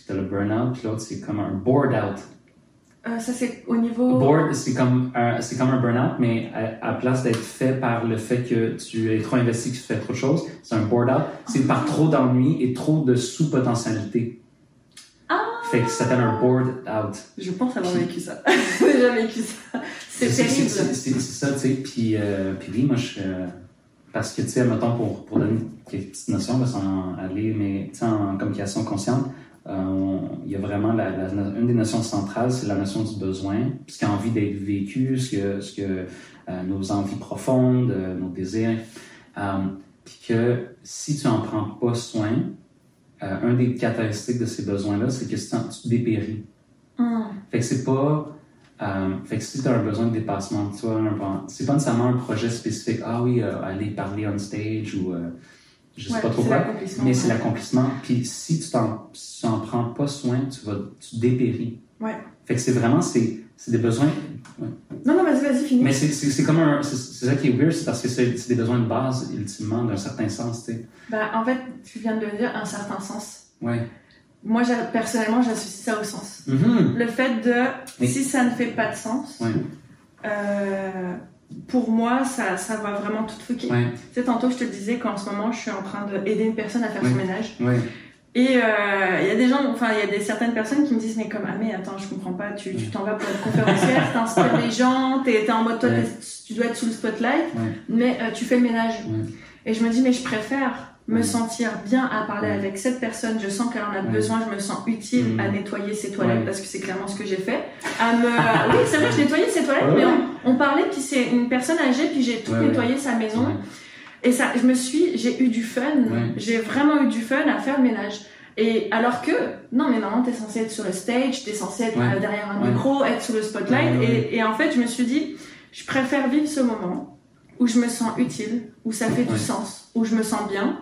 [SPEAKER 2] t'as le burn-out, l'autre c'est comme un bored-out.
[SPEAKER 1] Euh, ça, c'est au niveau.
[SPEAKER 2] Bored, c'est comme un, c'est comme un burn-out, mais à, à place d'être fait par le fait que tu es trop investi, que tu fais trop de choses, c'est un bored-out. C'est par trop d'ennui et trop de sous-potentialité. Fait que ça s'appelle un bored-out.
[SPEAKER 1] Je pense avoir vécu ça. J'ai jamais vécu ça. C'est terrible.
[SPEAKER 2] c'est- ça, tu sais. Puis, euh, puis oui, moi, je. euh, parce que, tu sais, mettons, pour, pour donner quelques petites notions, là, sans aller, mais, tu sais, en communication consciente, euh, il y a vraiment la, la- une des notions centrales, c'est la notion du besoin, ce qui a envie d'être vécu, ce que, ce que nos envies profondes, nos désirs. Puis que si tu en prends pas soin, euh, un des caractéristiques de ces besoins-là, c'est que tu, tu dépéris.
[SPEAKER 1] Hum.
[SPEAKER 2] Fait que c'est pas. Euh, fait que si tu as un besoin de dépassement de toi, c'est pas nécessairement un projet spécifique, ah oui, euh, aller parler on stage ou euh, je sais pas trop quoi, mais c'est l'accomplissement. Puis si tu t'en prends pas soin, tu vas tu dépéris.
[SPEAKER 1] Ouais.
[SPEAKER 2] Fait que c'est vraiment, c'est des besoins?
[SPEAKER 1] Non, non, vas-y, vas-y, finis.
[SPEAKER 2] Mais c'est comme un. C'est ça qui est weird, c'est parce que c'est des besoins de base, ultimement, d'un certain sens, tu sais.
[SPEAKER 1] Ben, en fait, tu viens de le dire, un certain sens.
[SPEAKER 2] Ouais.
[SPEAKER 1] Moi, personnellement, j'associe ça au sens.
[SPEAKER 2] Mm-hmm.
[SPEAKER 1] Le fait de, si ça ne fait pas de sens, euh, pour moi, ça, ça va vraiment tout fucker.
[SPEAKER 2] Tu
[SPEAKER 1] sais, tantôt, je te disais qu'en ce moment, je suis en train d'aider une personne à faire son ménage.
[SPEAKER 2] Et
[SPEAKER 1] euh, il y a des gens, enfin, il y a des certaines personnes qui me disent, mais comme, ah, mais attends, je comprends pas, tu t'en vas pour être conférencière, t'installes les gens, t'es en mode, toi, tu dois être sous le spotlight, mais euh, tu fais le ménage. Et je me dis, mais je préfère me sentir bien à parler avec cette personne, je sens qu'elle en a besoin, je me sens utile à nettoyer ses toilettes parce que c'est clairement ce que j'ai fait. À me... oui, c'est vrai, je nettoyais ses toilettes, mais on, parlait, puis c'est une personne âgée, puis j'ai tout nettoyé sa maison. Et ça, je me suis, j'ai eu du fun, j'ai vraiment eu du fun à faire le ménage. Et alors que, non, mais normalement, t'es censé être sur le stage, t'es censé être euh, derrière un micro, être sous le spotlight. Et, et en fait, je me suis dit, je préfère vivre ce moment où je me sens utile, où ça fait du sens, où je me sens bien,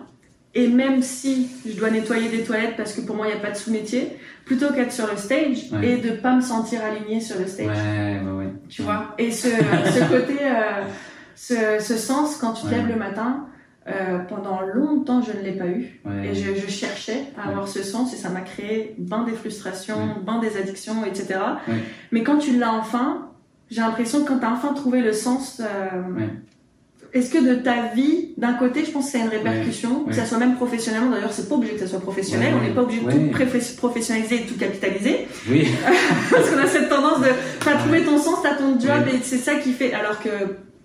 [SPEAKER 1] et même si je dois nettoyer des toilettes parce que pour moi il n'y a pas de sous-métier, plutôt qu'être sur le stage et de pas me sentir alignée sur le stage. Tu vois? Et ce, ce côté, euh, ce, ce, sens quand tu te lèves le matin, euh, pendant longtemps je ne l'ai pas eu. Et je, je, cherchais à avoir ce sens et ça m'a créé ben des frustrations, ben des addictions, etc. Mais quand tu l'as enfin, j'ai l'impression que quand tu as enfin trouvé le sens euh, est-ce que de ta vie, d'un côté, je pense que c'est une répercussion, que ça soit même professionnellement, d'ailleurs, c'est pas obligé que ça soit professionnel, on n'est pas obligé de tout professionnaliser et tout capitaliser.
[SPEAKER 2] Oui.
[SPEAKER 1] Parce qu'on a cette tendance de, t'as trouvé ton sens, t'as ton job et c'est ça qui fait, alors que.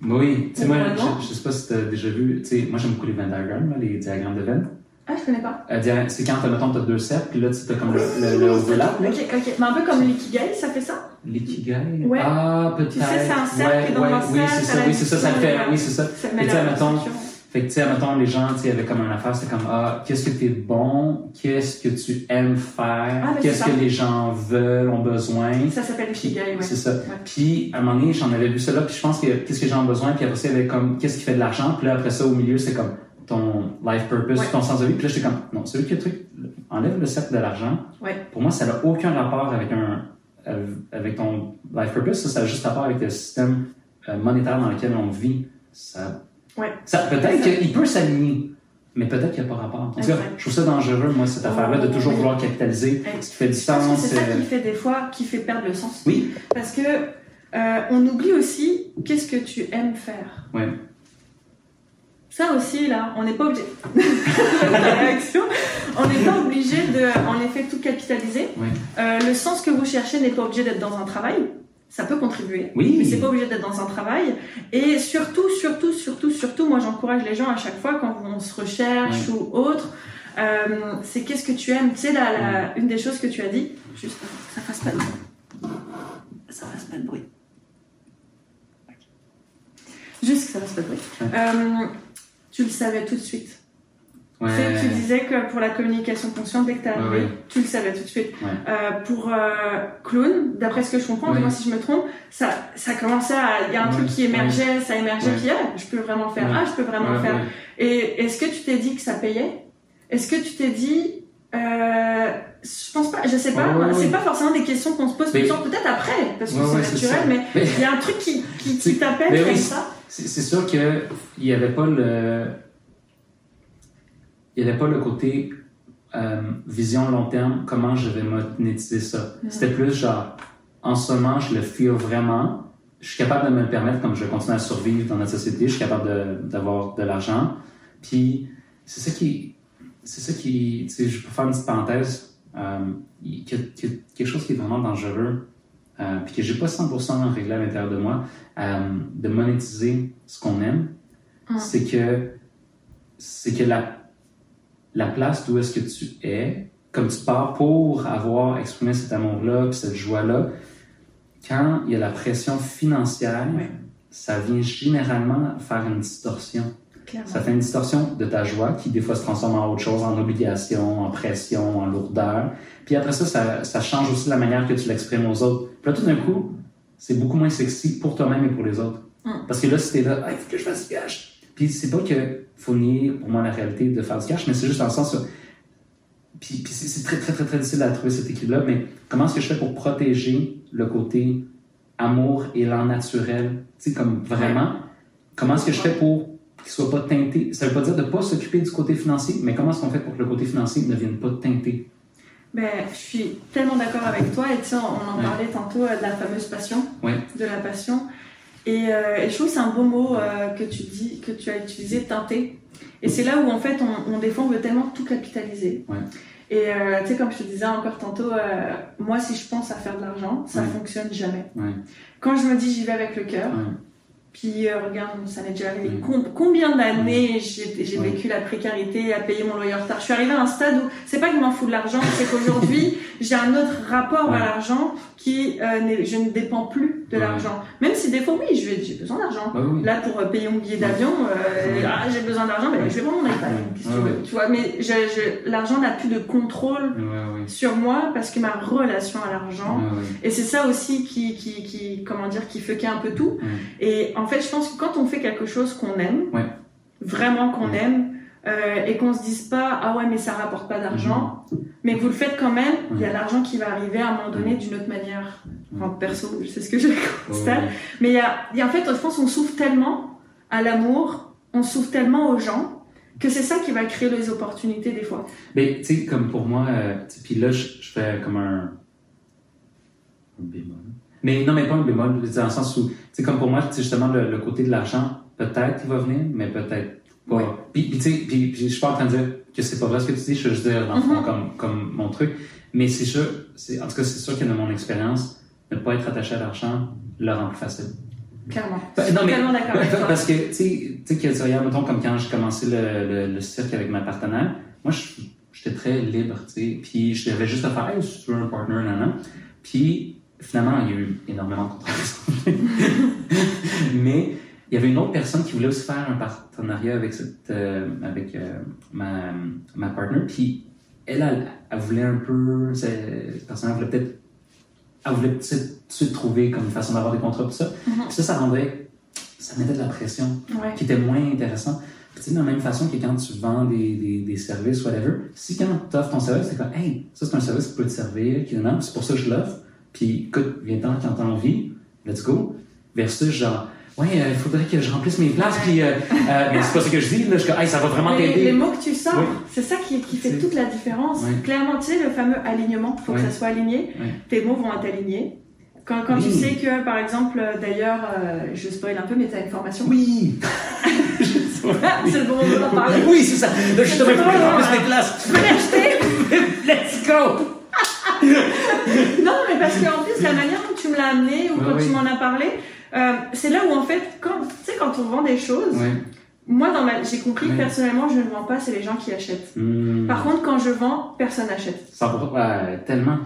[SPEAKER 2] Oui, tu sais, moi, je, je, sais pas si t'as déjà vu, tu sais, moi j'aime beaucoup les Venn diagrams, les diagrammes de Venn.
[SPEAKER 1] Ah, je connais pas. Euh,
[SPEAKER 2] c'est quand, mettons, t'as deux cercles, puis là, tu as comme le, le, le overlap.
[SPEAKER 1] Ok, ok. Mais un peu comme l'ikigai, ça fait ça?
[SPEAKER 2] L'ikigai?
[SPEAKER 1] Ouais.
[SPEAKER 2] Ah, peut-être. Tu
[SPEAKER 1] sais, c'est un cercle
[SPEAKER 2] ouais,
[SPEAKER 1] dans
[SPEAKER 2] ouais,
[SPEAKER 1] un
[SPEAKER 2] cercle. Oui, c'est ça, oui, c'est ça, ça le fait. Oui, c'est ça.
[SPEAKER 1] ça et tu sais,
[SPEAKER 2] mettons, fait que, tu sais, mettons, les gens, tu sais, avaient comme une affaire, c'est comme, ah, qu'est-ce que t'es bon? Qu'est-ce que tu aimes faire?
[SPEAKER 1] Ah,
[SPEAKER 2] qu'est-ce que les gens veulent, ont besoin?
[SPEAKER 1] Ça s'appelle l'ikigai, ouais.
[SPEAKER 2] C'est ça. Puis, à un moment donné, j'en avais vu là, puis je pense que qu'est-ce que j'ai besoin? Puis après ça, il y avait comme, qu'est-ce qui fait de l'argent? Puis là, après ça, au milieu, c'est comme, ton life purpose, ton sens de vie. Puis là, j'étais comme, non, celui qui a le truc, enlève le cercle de l'argent. Pour moi, ça n'a aucun rapport avec un, avec ton life purpose. Ça, ça a juste rapport avec le système euh, monétaire dans lequel on vit. Ça, ça peut-être qu'il peut s'aligner. Mais peut-être qu'il n'y a pas rapport. En tout cas, je trouve ça dangereux, moi, cette affaire-là, de toujours vouloir capitaliser ce qui fait du sens.
[SPEAKER 1] C'est ça euh, qui fait des fois, qui fait perdre le sens.
[SPEAKER 2] Oui.
[SPEAKER 1] Parce que euh, on oublie aussi qu'est-ce que tu aimes faire?
[SPEAKER 2] Ouais.
[SPEAKER 1] Ça aussi, là, on n'est pas obligé. On n'est pas obligé de, en effet, tout capitaliser. Euh, le sens que vous cherchez n'est pas obligé d'être dans un travail. Ça peut contribuer.
[SPEAKER 2] Oui.
[SPEAKER 1] Mais c'est pas obligé d'être dans un travail. Et surtout, moi, j'encourage les gens à chaque fois quand on se recherche ou autre. Euh, c'est qu'est-ce que tu aimes? Tu sais, la, une des choses que tu as dit, juste ça fasse pas de bruit. Ça fasse pas de bruit. Juste que ça fasse pas de bruit. Euh, tu le savais tout de suite. Tu, disais que pour la communication consciente, dès que tu arrivé, tu le savais tout de suite. Euh, pour euh, Clown, d'après ce que je comprends, dis-moi si je me trompe, ça, ça commençait à. Il y a un truc qui émergeait, ça émergeait, puis ah, je peux vraiment faire, ah, je peux vraiment faire. Et est-ce que tu t'es dit que ça payait? Est-ce que tu t'es dit. Euh, je pense pas, je sais pas, c'est pas forcément des questions qu'on se pose peut-être après, parce que c'est naturel, mais il y a un truc qui, qui, qui t'appelle comme ça.
[SPEAKER 2] C'est sûr qu'il n'y avait pas le. Il n'y avait pas le côté euh, vision long terme, comment je vais monétiser ça. C'était plus genre, en ce moment, je le feel vraiment. Je suis capable de me le permettre, comme je vais continuer à survivre dans notre société, je suis capable d'avoir de, l'argent. Puis, c'est ça qui. C'est ça qui. Tu sais, je peux faire une petite parenthèse. Euh, il y a quelque chose qui est vraiment dangereux euh, puis que j'ai pas 100% réglé à l'intérieur de moi, euh, de monétiser ce qu'on aime, ah. c'est que c'est que la, la place d'où est-ce que tu es, comme tu pars pour avoir exprimé cet amour-là, puis cette joie-là, quand il y a la pression financière, ça vient généralement faire une distorsion. Ça fait une distorsion de ta joie qui, des fois, se transforme en autre chose, en obligation, en pression, en lourdeur. Puis après ça, ça, ça change aussi la manière que tu l'exprimes aux autres. Puis là, tout d'un coup, c'est beaucoup moins sexy pour toi-même et pour les autres.
[SPEAKER 1] Mm.
[SPEAKER 2] Parce que là, si t'es là, ah, il faut que je fasse cash. Puis c'est pas que faut nier, pour moi, la réalité de faire du cash, mais c'est juste dans le sens puis, puis c'est très, très, très, très difficile à trouver cet équilibre-là, mais comment est-ce que je fais pour protéger le côté amour, élan naturel, tu sais, comme vraiment, comment est-ce que je fais pour qu'il soit pas teinté? Ça veut pas dire de pas s'occuper du côté financier, mais comment est-ce qu'on fait pour que le côté financier ne vienne pas teinter?
[SPEAKER 1] Ben, je suis tellement d'accord avec toi. Et tu sais, on en
[SPEAKER 2] Ouais.
[SPEAKER 1] parlait tantôt euh, de la fameuse passion,
[SPEAKER 2] Ouais.
[SPEAKER 1] de la passion. Et, euh, et je trouve que c'est un beau mot euh, que tu dis, que tu as utilisé, teinter. Et c'est là où en fait, on, on des fois, on veut tellement tout capitaliser.
[SPEAKER 2] Ouais.
[SPEAKER 1] Et euh, tu sais, comme je te disais encore tantôt, moi, si je pense à faire de l'argent, ça
[SPEAKER 2] Ouais.
[SPEAKER 1] fonctionne jamais.
[SPEAKER 2] Ouais.
[SPEAKER 1] Quand je me dis j'y vais avec le cœur. Puis euh, regarde, ça m'est déjà arrivé.
[SPEAKER 2] Mm.
[SPEAKER 1] Com- combien d'années j'ai j'ai vécu la précarité, à payer mon loyer en retard. Je suis arrivée à un stade où c'est pas que je m'en fous de l'argent, c'est qu'aujourd'hui j'ai un autre rapport
[SPEAKER 2] Ouais.
[SPEAKER 1] à l'argent qui euh, je ne dépends plus de
[SPEAKER 2] Ouais.
[SPEAKER 1] l'argent. Même si des fois oui, j'ai besoin d'argent.
[SPEAKER 2] Oui.
[SPEAKER 1] Là pour euh, payer mon billet d'avion, euh,
[SPEAKER 2] Ouais.
[SPEAKER 1] ah, j'ai besoin d'argent, mais
[SPEAKER 2] Ouais.
[SPEAKER 1] je vais prendre mon iPad. Tu
[SPEAKER 2] Ouais,
[SPEAKER 1] veux, Tu vois, mais je, je- l'argent n'a plus de contrôle sur moi parce que ma relation à l'argent et c'est ça aussi qui, qui, qui, comment dire, qui fuckait un peu tout. Et en fait, je pense que quand on fait quelque chose qu'on aime,
[SPEAKER 2] Ouais.
[SPEAKER 1] vraiment qu'on
[SPEAKER 2] Ouais.
[SPEAKER 1] aime, euh, et qu'on se dise pas, ah ouais, mais ça rapporte pas d'argent, mais que vous le faites quand même, il y a l'argent qui va arriver à un moment donné d'une autre manière. Enfin, perso, c'est ce que je constate. Mais il y a, y a- en fait, je pense qu'on souffre tellement à l'amour, on souffre tellement aux gens, que c'est ça qui va créer les opportunités des fois.
[SPEAKER 2] Mais tu sais, comme pour moi, euh, puis là, je, je fais comme un, un bémol. Mais non, mais pas un bémol, dans le sens où, tu sais, comme pour moi, tu sais, justement, le, le côté de l'argent, peut-être qu'il va venir, mais peut-être pas.
[SPEAKER 1] Ouais.
[SPEAKER 2] Puis, puis tu sais, puis, puis je suis pas en train de dire que c'est pas vrai ce que tu dis, je veux juste dire, dans le fond,
[SPEAKER 1] Mhm.
[SPEAKER 2] comme, comme mon truc. Mais c'est sûr, c'est, en tout cas, c'est sûr que de mon expérience, ne pas être attaché à l'argent le rend plus facile.
[SPEAKER 1] Clairement. Je suis
[SPEAKER 2] non, mais-
[SPEAKER 1] tellement d'accord avec toi.
[SPEAKER 2] Parce que, tu sais, tu sais, mettons, comme quand j'ai commencé le, le, le cirque avec ma partenaire, moi, je- j'étais très libre, tu sais, puis j'avais juste à faire, hey, si tu veux un partner, nan, nan. Puis, finalement, il y a eu énormément de contradictions. Mais, il y avait une autre personne qui voulait aussi faire un partenariat avec cette, euh, avec euh, ma, ma partner, puis elle, elle, elle voulait un peu, cette personne voulait peut-être, elle voulait peut-être tout de suite trouver comme une façon d'avoir des contrats, tout ça.
[SPEAKER 1] Mhm.
[SPEAKER 2] Puis ça, ça rendait, ça mettait de la pression
[SPEAKER 1] Ouais.
[SPEAKER 2] qui était moins intéressant. Puis, tu sais, de la même façon que quand tu vends des, des, des services, whatever, si quand tu offres ton service, c'est comme, hey, ça c'est un service qui peut te servir, qui non, c'est pour ça que je l'offre. Puis, écoute, viens-t'en quand t'as envie, let's go. Versus genre, ouais, il faudrait que je remplisse mes places, puis, euh, euh, mais c'est pas ce que je dis, là, je hey, ça va vraiment t'aider.
[SPEAKER 1] les mots que tu sors,
[SPEAKER 2] Oui.
[SPEAKER 1] c'est ça qui, qui fait toute la différence.
[SPEAKER 2] Oui.
[SPEAKER 1] Clairement, tu sais, le fameux alignement, il faut
[SPEAKER 2] Oui.
[SPEAKER 1] que ça soit aligné. Tes mots vont être alignés. Quand, quand tu sais que, par exemple, euh, d'ailleurs, euh, je spoil un peu, mais tu as une formation.
[SPEAKER 2] Oui!
[SPEAKER 1] C'est le bon moment d'en parler.
[SPEAKER 2] Oui, c'est ça. Là, je suis devrais
[SPEAKER 1] bon,
[SPEAKER 2] remplisse
[SPEAKER 1] ouais.
[SPEAKER 2] mes places.
[SPEAKER 1] Tu peux l'acheter
[SPEAKER 2] Let's go!
[SPEAKER 1] Non, mais parce qu'en plus, la manière dont tu me l'as amené ou
[SPEAKER 2] Oui,
[SPEAKER 1] quand
[SPEAKER 2] oui.
[SPEAKER 1] tu m'en as parlé, euh, c'est là où, en fait, quand, tu sais, quand on vend des choses,
[SPEAKER 2] Ouais.
[SPEAKER 1] moi, dans ma, j'ai compris que personnellement, je ne vends pas, c'est les gens qui achètent.
[SPEAKER 2] Hmm.
[SPEAKER 1] Par contre, quand je vends, personne n'achète.
[SPEAKER 2] Ça va- ouais, tellement.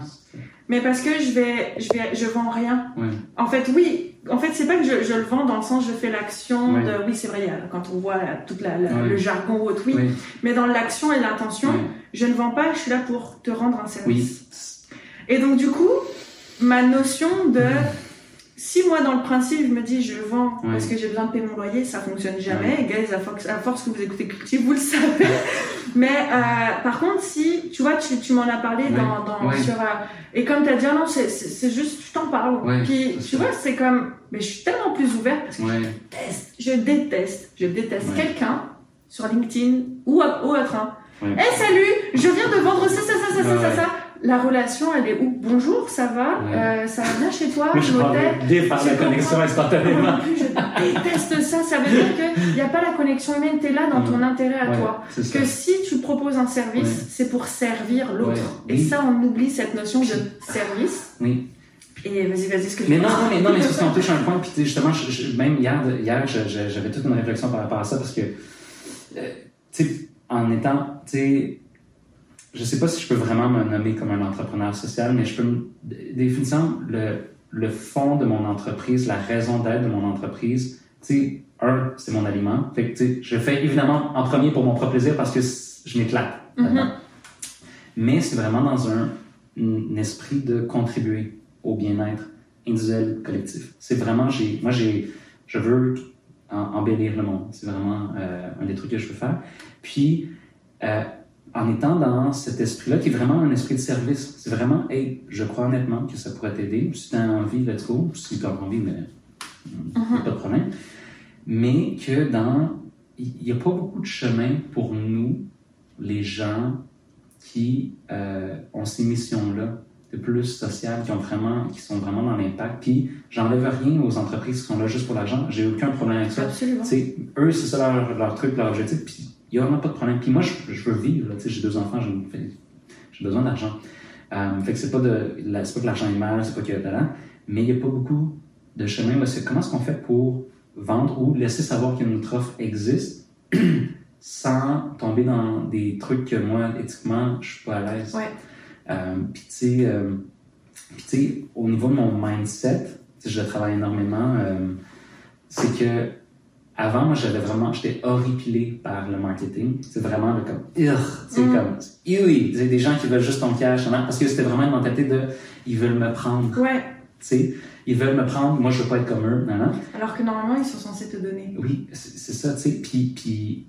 [SPEAKER 1] Mais parce que je vais, je vais, je vends rien.
[SPEAKER 2] Ouais.
[SPEAKER 1] En fait, oui. En fait, c'est pas que je, je le vends dans le sens je fais l'action
[SPEAKER 2] Ouais.
[SPEAKER 1] de oui, c'est vrai. Quand on voit toute la, la-
[SPEAKER 2] Ouais.
[SPEAKER 1] le jargon ou autre, oui. Mais dans l'action et l'intention, je ne vends pas. Je suis là pour te rendre un service.
[SPEAKER 2] Oui.
[SPEAKER 1] Et donc du coup, ma notion de si moi dans le principe je me dis je vends
[SPEAKER 2] Ouais.
[SPEAKER 1] parce que j'ai besoin de payer mon loyer, ça fonctionne jamais. Guys, à force, à force que vous écoutez Cultive, vous le savez. Mais euh, par contre, si tu vois, tu, tu m'en as parlé
[SPEAKER 2] Ouais.
[SPEAKER 1] dans, dans
[SPEAKER 2] Ouais.
[SPEAKER 1] sur euh, et comme tu as dit ah non, c'est juste je t'en parle.
[SPEAKER 2] Ouais,
[SPEAKER 1] Puis tu vois, c'est comme mais je suis tellement plus ouverte parce que
[SPEAKER 2] Ouais.
[SPEAKER 1] je déteste, je déteste, je déteste
[SPEAKER 2] Ouais.
[SPEAKER 1] quelqu'un sur LinkedIn ou, à- ou autre. Hein.
[SPEAKER 2] Ouais.
[SPEAKER 1] Eh salut, je viens de vendre ça, ça, ça, ça, ça,
[SPEAKER 2] Ouais,
[SPEAKER 1] ça,
[SPEAKER 2] ouais.
[SPEAKER 1] ça. La relation, elle est où? Bonjour, ça va?
[SPEAKER 2] Ouais.
[SPEAKER 1] Euh, Ça va bien chez toi?
[SPEAKER 2] Mais je défaire
[SPEAKER 1] Je
[SPEAKER 2] la connexion instantanément.
[SPEAKER 1] je déteste ça. Ça veut dire qu'il n'y a pas la connexion humaine, tu es là dans ton intérêt à
[SPEAKER 2] Ouais,
[SPEAKER 1] toi. Que si tu proposes un service, c'est pour servir l'autre. Et
[SPEAKER 2] Oui.
[SPEAKER 1] ça, on oublie cette notion de service.
[SPEAKER 2] Oui.
[SPEAKER 1] Et vas-y, vas-y, ce que
[SPEAKER 2] Mais
[SPEAKER 1] tu
[SPEAKER 2] non, non, mais, non, mais parce qu'on touche à un point, puis justement, je- je- même hier, hier j'avais toute une réflexion par rapport à ça, parce que, euh, tu sais, en étant, tu sais, je sais pas si je peux vraiment me nommer comme un entrepreneur social, mais je peux me, définissant le, le fond de mon entreprise, la raison d'être de mon entreprise, tu sais, un, c'est mon aliment. Fait que, tu sais, je le fais évidemment en premier pour mon propre plaisir parce que je m'éclate. Là-dedans. Mais c'est vraiment dans un, un esprit de contribuer au bien-être individuel, collectif. C'est vraiment, j'ai, moi, j'ai, je veux embellir le monde. C'est vraiment euh, un des trucs que je veux faire. Puis, euh, en étant dans cet esprit-là, qui est vraiment un esprit de service, c'est vraiment, hey, je crois honnêtement que ça pourrait t'aider. Si tu as envie, let's go. Si tu as envie, mais uh-huh. pas de problème. Mais que dans, il n'y a pas beaucoup de chemin pour nous, les gens qui euh, ont ces missions-là de plus sociales, qui ont vraiment, qui sont vraiment dans l'impact. Puis j'enlève rien aux entreprises qui sont là juste pour l'argent. J'ai aucun problème avec ça.
[SPEAKER 1] Absolument.
[SPEAKER 2] eux, c'est ça leur, leur, truc, leur objectif. Puis il n'y a vraiment pas de problème. Puis moi, je, je veux vivre. J'ai deux enfants, j'ai besoin d'argent. Euh, fait que c'est pas de, c'est pas que l'argent est mal, c'est pas qu'il y a de talent, mais il n'y a pas beaucoup de chemin. C'est comment est-ce qu'on fait pour vendre ou laisser savoir qu'une autre offre existe sans tomber dans des trucs que moi, éthiquement, je suis pas à l'aise?
[SPEAKER 1] Ouais.
[SPEAKER 2] Euh, puis tu euh, sais, au niveau de mon mindset, je travaille énormément. Euh, c'est que avant, moi, j'avais vraiment, j'étais horripilé par le marketing. C'est vraiment le comme, tu sais, mm. comme, oui, des gens qui veulent juste ton cash, parce que c'était vraiment une mentalité de, ils veulent me prendre.
[SPEAKER 1] Ouais.
[SPEAKER 2] Tu sais, ils veulent me prendre, moi, je veux pas être comme eux, non,
[SPEAKER 1] Alors que normalement, ils sont censés te donner.
[SPEAKER 2] Oui, c'est ça, tu sais. Puis, puis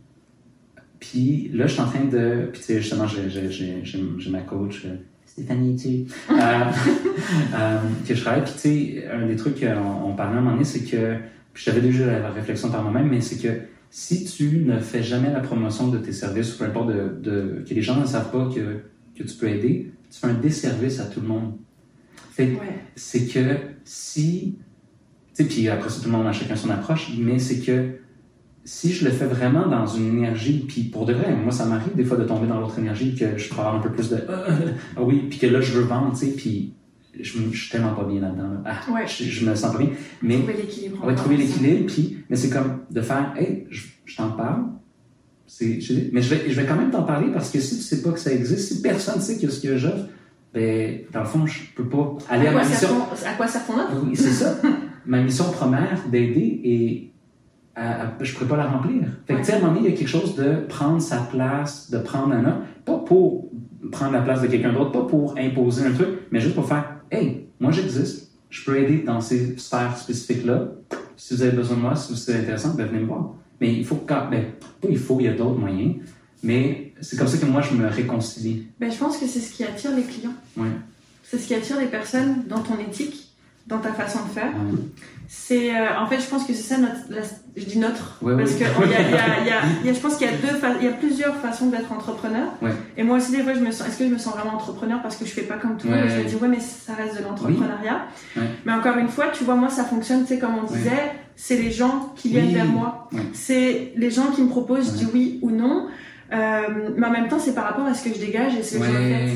[SPEAKER 2] puis là, je suis en train de. Puis tu sais, justement, j'ai ma coach, euh, Stéphanie, tu euh, euh, que je travaille. Puis tu sais, un des trucs qu'on on parlait à un moment donné, c'est que. Puis j'avais déjà la, réflexion par moi-même, mais c'est que si tu ne fais jamais la promotion de tes services, ou peu importe, de, de, que les gens ne savent pas que, que tu peux aider, tu fais un déservice à tout le monde. Fait c'est que si. Tu sais, puis après ça, tout le monde a chacun son approche, mais c'est que si je le fais vraiment dans une énergie, puis pour de vrai, moi ça m'arrive des fois de tomber dans l'autre énergie, que je avoir un peu plus de ah oui, puis que là je veux vendre, tu sais, puis je, je suis tellement pas bien là-dedans. Ah, je, me sens pas bien. Mais
[SPEAKER 1] trouver l'équilibre.
[SPEAKER 2] On va trouver l'équilibre, puis mais c'est comme de faire, hey, je, t'en parle. C'est, mais je vais, je vais quand même t'en parler parce que si tu sais pas que ça existe, si personne sait que ce que j'offre, ben dans le fond je peux pas aller à, ma mission.
[SPEAKER 1] à quoi sert ton offre?
[SPEAKER 2] Oui, c'est ça. ma mission première d'aider est je ne pourrais pas la remplir. Fait que, à un moment donné, il y a quelque chose de prendre sa place, de prendre un autre, pas pour prendre la place de quelqu'un d'autre, pas pour imposer un truc, mais juste pour faire, hey, moi j'existe, je peux aider dans ces sphères spécifiques-là. Si vous avez besoin de moi, si c'est intéressant, ben, venez me voir. Mais il faut quand, ben, il faut, il y a d'autres moyens, mais c'est comme ça que moi je me réconcilie.
[SPEAKER 1] Ben, je pense que c'est ce qui attire les clients.
[SPEAKER 2] Ouais.
[SPEAKER 1] C'est ce qui attire les personnes dans ton éthique, dans ta façon de faire. C'est, euh, en fait, je pense que c'est ça notre, je dis notre, parce que y a, y a, y a, je pense qu'il y a deux, il y a plusieurs façons d'être entrepreneur. Et moi aussi des fois, je me sens, est-ce que je me sens vraiment entrepreneur parce que je fais pas comme tout le monde? Je me dis ouais, mais ça reste de l'entrepreneuriat. Mais encore une fois, tu vois, moi ça fonctionne, sais, comme on disait, c'est les gens qui viennent vers moi, c'est les gens qui me proposent, je dis oui ou non. Euh, mais en même temps, c'est par rapport à ce que je dégage et ce que je fais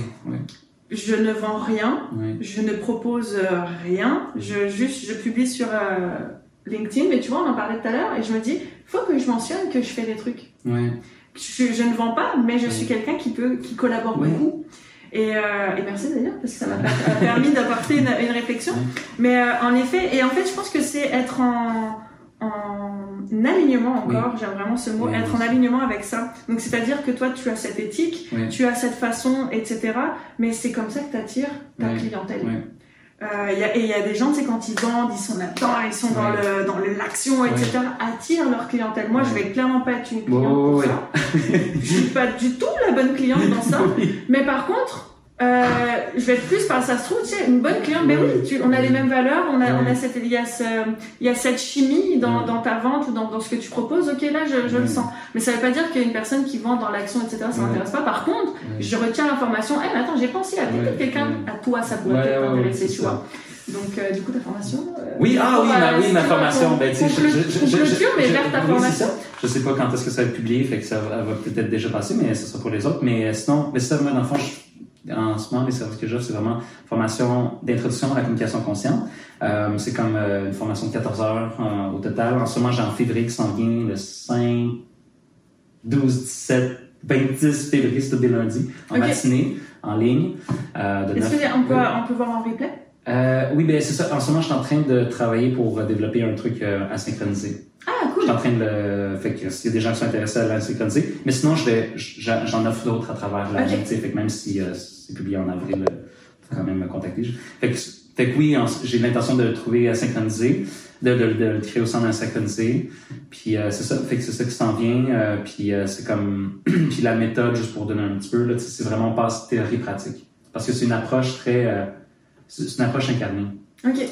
[SPEAKER 1] je ne vends rien, je ne propose euh, rien, je juste je publie sur euh, LinkedIn, mais tu vois, on en parlait tout à l'heure, et je me dis, faut que je mentionne que je fais des trucs. Je, je, ne vends pas, mais je suis quelqu'un qui peut, qui collabore beaucoup. Et, euh, et, merci d'ailleurs parce que ça m'a permis d'apporter une, une, réflexion. Mais euh, en effet, et en fait, je pense que c'est être en, en alignement encore, j'aime vraiment ce mot, être en alignement avec ça. Donc c'est-à-dire que toi tu as cette éthique, tu as cette façon, etc. Mais c'est comme ça que tu attires ta clientèle. Euh, y a, et il y a des gens, tu sais, quand ils vendent, ils sont là-dedans, ils sont dans le dans l'action, etc. attirent leur clientèle. Moi, je vais clairement pas être une cliente pour ça. je suis pas du tout la bonne cliente dans ça. Mais par contre, euh, je vais être plus par ça se trouve, tu sais, une bonne cliente, mais oui, tu, on a les mêmes valeurs, on a, on a cette, il y a ce, il y a cette chimie dans, dans ta vente ou dans, dans ce que tu proposes, ok, là, je, je le sens. Mais ça veut pas dire qu'il y a une personne qui vend dans l'action, etc., ça m'intéresse pas. Par contre, je retiens l'information, eh, mais attends, j'ai pensé à peut-être quelqu'un, à toi, ça pourrait peut-être t'intéresser, tu vois. Donc, euh, du coup, ta formation. Euh,
[SPEAKER 2] oui, ah oui, ma, oui, ma formation. Ben, tu sais, je, je, je,
[SPEAKER 1] je, mais vers ta formation.
[SPEAKER 2] Je sais pas quand est-ce que ça va être publié, fait que ça va, peut-être déjà passer, mais ça sera pour les autres. Mais sinon, mais ça, moi, dans le fond, en ce moment, les services que j'offre, c'est vraiment formation d'introduction à la communication consciente. Euh, c'est comme euh, une formation de 14 heures euh, au total. En ce moment, j'ai en février qui s'en vient le 5, 12, 17, 26 février, c'est tous des lundis, en matinée, en ligne.
[SPEAKER 1] Est-ce qu'on peut, on peut voir en replay?
[SPEAKER 2] Oui, ben c'est ça. En ce moment, je suis en train de travailler pour développer un truc asynchroniser.
[SPEAKER 1] Ah, cool.
[SPEAKER 2] Je suis en train de le. Fait que s'il y a des gens qui sont intéressés à l'asynchroniser. Mais sinon, je vais, j'en offre d'autres à travers l'année. Okay. Fait que même si c'est publié en avril, euh, faut quand même me contacter. Fait que fait que oui, j'ai l'intention de le trouver synchronisé, de, de, de, le créer au centre synchronisé. Puis c'est ça, fait que c'est ça qui s'en vient. puis c'est comme, puis la méthode, juste pour donner un petit peu, là, c'est vraiment pas théorie pratique. Parce que c'est une approche très, c'est une approche incarnée.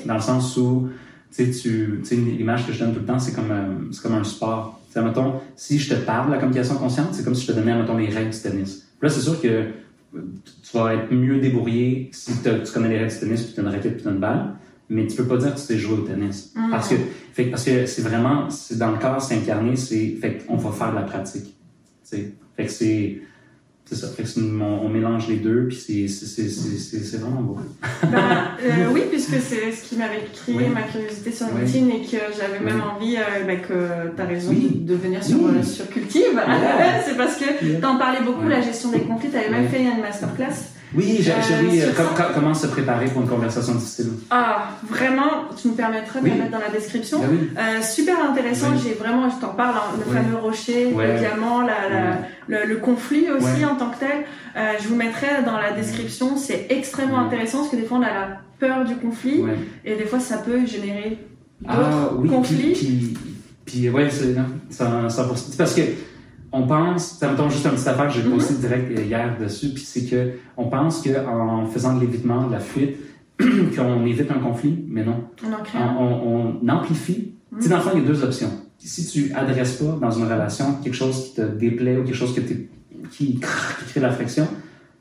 [SPEAKER 2] Dans le sens où, tu sais, l'image que je donne tout le temps, c'est comme, c'est comme un sport. Mettons, si je te parle de la communication consciente, c'est comme si je te donnais, mettons, les règles du tennis. là, c'est sûr que tu vas être mieux débrouillé si tu connais les règles du tennis, puis tu as une raquette, puis tu as une balle. Mais tu peux pas dire que tu t'es joué au tennis. Mm. Parce que, fait, parce que c'est vraiment, c'est dans le corps, c'est incarné, c'est, fait qu'on va faire de la pratique. Sais. Fait que c'est, c'est ça. Fait que on, mélange les deux, puis c'est vraiment beau.
[SPEAKER 1] Ben, euh, oui, puisque c'est ce qui m'avait créé ma curiosité sur LinkedIn et que j'avais même envie, euh, ben, que tu as raison de venir sur, euh, sur Cultive. c'est parce que tu en parlais beaucoup, la gestion des conflits. Tu avais même fait une masterclass
[SPEAKER 2] oui, j'ai euh, comment se préparer pour une conversation difficile.
[SPEAKER 1] Ah, vraiment, tu me permettrais de la mettre dans la description. Ben euh, super intéressant, j'ai vraiment, je t'en parle, hein, le fameux rocher, le diamant, la, la, le, conflit aussi en tant que tel. Euh, je vous mettrai dans la description, c'est extrêmement intéressant parce que des fois on a la peur du conflit et des fois ça peut générer ah d'autres ah, conflits.
[SPEAKER 2] Puis, puis, ouais, c'est ça, ça, parce que on pense, ça me tombe juste un petit affaire que j'ai posté direct hier dessus, puis c'est que on pense qu'en faisant de l'évitement, de la fuite, qu'on évite un conflit, mais non. On, on, amplifie. Tu sais, dans le fond, il y a deux options. Si tu adresses pas dans une relation quelque chose qui te déplaît ou quelque chose que qui, qui crée la friction,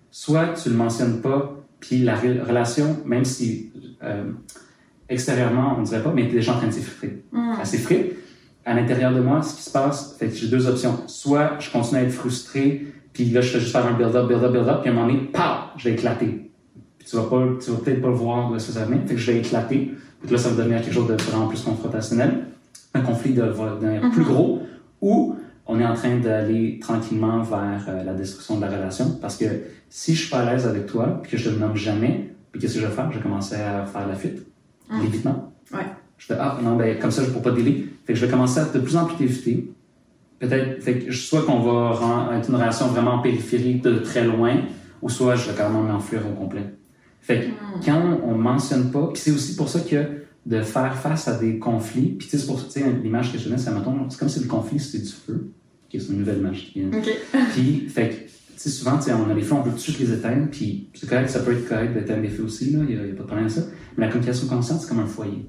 [SPEAKER 2] soit tu le mentionnes pas, puis la relation, même si euh, extérieurement on dirait pas, mais tu es déjà en train de s'effriter. Mm. Elle s'effrite, à l'intérieur de moi, ce qui se passe, fait que j'ai deux options. Soit je continue à être frustré, puis là, je fais juste faire un build-up, build-up, build-up, puis à un moment donné, paf, je vais éclater. Puis tu vas pas, tu vas peut-être pas le voir de ce que ça venir, fait que je vais éclater. Puis là, ça va devenir quelque chose de vraiment plus confrontationnel. Un conflit de, va devenir plus mhm. gros, ou on est en train d'aller tranquillement vers euh, la destruction de la relation. Parce que si je suis pas à l'aise avec toi, puis que je te nomme jamais, puis qu'est-ce que je vais faire? Je vais commencer à faire la fuite, mhm. l'évitement.
[SPEAKER 1] Ouais.
[SPEAKER 2] Je fais, ah, non, ben, comme ça, je ne peux pas délire. Fait que je vais commencer à de plus en plus t'éviter. Peut-être, fait que soit qu'on va être une relation vraiment périphérique de très loin, ou soit je vais carrément m'enfuir au complet. Fait que hmm. quand on mentionne pas, puis c'est aussi pour ça que de faire face à des conflits, puis c'est pour ça, l'image que je donne, c'est c'est comme si le conflit c'était du feu. Okay, c'est une nouvelle image qui vient. Puis, fait que, tu sais, souvent, on a les feux, on peut tout de suite les éteindre, puis c'est correct, ça peut être correct d'éteindre les feux aussi, il n'y a, a, pas de problème à ça. Mais la communication consciente, c'est comme un foyer.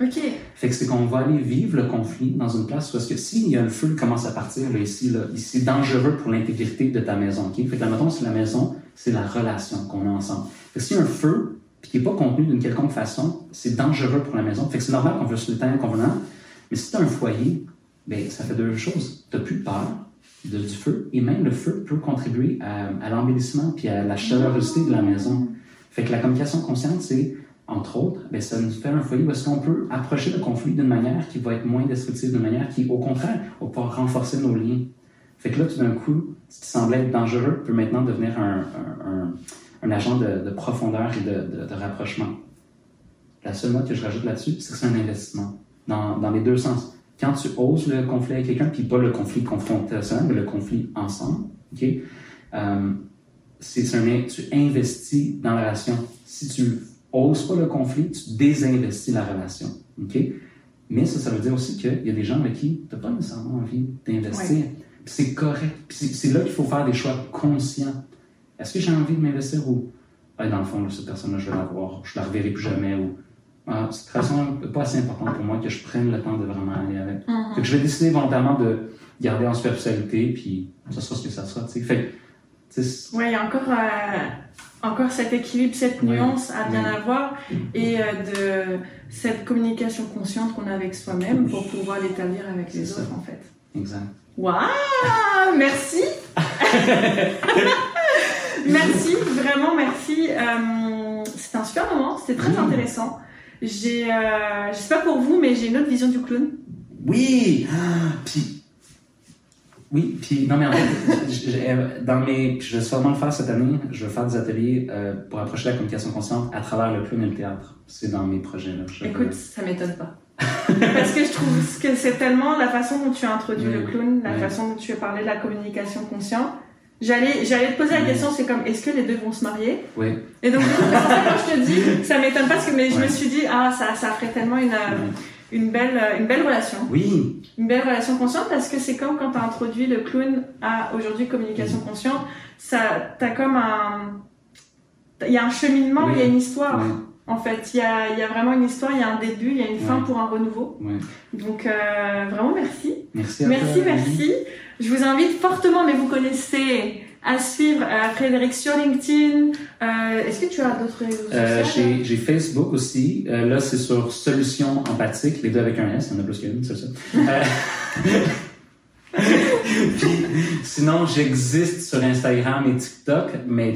[SPEAKER 1] OK.
[SPEAKER 2] Fait que c'est qu'on va aller vivre le conflit dans une place parce que s'il y a le feu qui commence à partir là, ici, là, c'est dangereux pour l'intégrité de ta maison. OK? Fait que la mettons, c'est la maison, c'est la relation qu'on a ensemble. Fait que s'il y a un feu puis qui n'est pas contenu d'une quelconque façon, c'est dangereux pour la maison. Fait que c'est normal qu'on veut se l'éteindre convenant. Mais si tu as un foyer, ben, ça fait deux choses. Tu n'as plus peur de, du feu et même le feu peut contribuer à, à l'embellissement puis à la chaleurosité de la maison. Fait que la communication consciente, c'est entre autres, ben, ça nous fait un foyer parce qu'on peut approcher le conflit d'une manière qui va être moins destructive, d'une manière qui, au contraire, va pouvoir renforcer nos liens. Fait que là, tout d'un coup, ce qui semblait être dangereux peut maintenant devenir un, un, agent de, de, profondeur et de, rapprochement. La seule note que je rajoute là-dessus, c'est que c'est un investissement dans, dans, les deux sens. Quand tu oses le conflit avec quelqu'un, puis pas le conflit confrontationnel, mais le conflit ensemble, ok, euh, c'est tu investis dans la relation. Si tu ose pas le conflit, tu désinvestis la relation. OK? Mais ça, ça veut dire aussi qu'il y a des gens avec qui tu n'as pas nécessairement envie d'investir. C'est correct. c'est là qu'il faut faire des choix conscients. Est-ce que j'ai envie de m'investir ou, dans le fond, cette personne-là, je vais la voir, je la reverrai plus jamais ou, ah, cette façon pas assez importante pour moi que je prenne le temps de vraiment aller avec. Mm-hmm. je vais décider volontairement de garder en superficialité, puis ça sera ce que ça sera. Fait,
[SPEAKER 1] oui, il y a encore. Euh, encore cet équilibre, cette nuance à bien avoir et euh, de cette communication consciente qu'on a avec soi-même pour pouvoir l'établir avec les autres en fait.
[SPEAKER 2] Exact.
[SPEAKER 1] Waouh Merci Merci, vraiment merci. Euh, c'était un super moment, c'était très intéressant. J'ai, euh, je sais pas pour vous, mais j'ai une autre vision du clown.
[SPEAKER 2] Oui ah, Puis oui, puis non mais en fait, dans mes, je vais sûrement le faire cette année. Je vais faire des ateliers euh, pour approcher la communication consciente à travers le clown et le théâtre. C'est dans mes projets là.
[SPEAKER 1] Écoute, ça m'étonne pas. Parce que je trouve que c'est tellement la façon dont tu as introduit le clown, la façon dont tu as parlé de la communication consciente. J'allais, j'allais te poser la question, c'est comme, est-ce que les deux vont se marier?
[SPEAKER 2] Oui.
[SPEAKER 1] Et donc, quand je te dis, ça m'étonne pas parce que mais je me suis dit, ah, ça, ça ferait tellement une, euh, une belle, euh, une belle relation.
[SPEAKER 2] Oui.
[SPEAKER 1] Une belle relation consciente parce que c'est comme quand tu as introduit le clown à aujourd'hui communication
[SPEAKER 2] Mm.
[SPEAKER 1] consciente, ça, t'as comme un, il y a un cheminement,
[SPEAKER 2] Oui.
[SPEAKER 1] il y a une histoire. En fait, il y a, il y a vraiment une histoire, il y a un début, il y a une fin pour un renouveau. Donc, euh, vraiment merci.
[SPEAKER 2] Merci à
[SPEAKER 1] Merci,
[SPEAKER 2] toi.
[SPEAKER 1] merci. Je vous invite fortement, mais vous connaissez, à suivre euh, Frédéric sur LinkedIn. Euh, Est-ce que tu as d'autres réseaux
[SPEAKER 2] Euh,
[SPEAKER 1] sociaux
[SPEAKER 2] j'ai, Facebook aussi. Là, c'est sur Solutions Empathiques, les deux avec un S. Il y en a plus qu'une, c'est ça. Puis, sinon, j'existe sur Instagram et TikTok, mais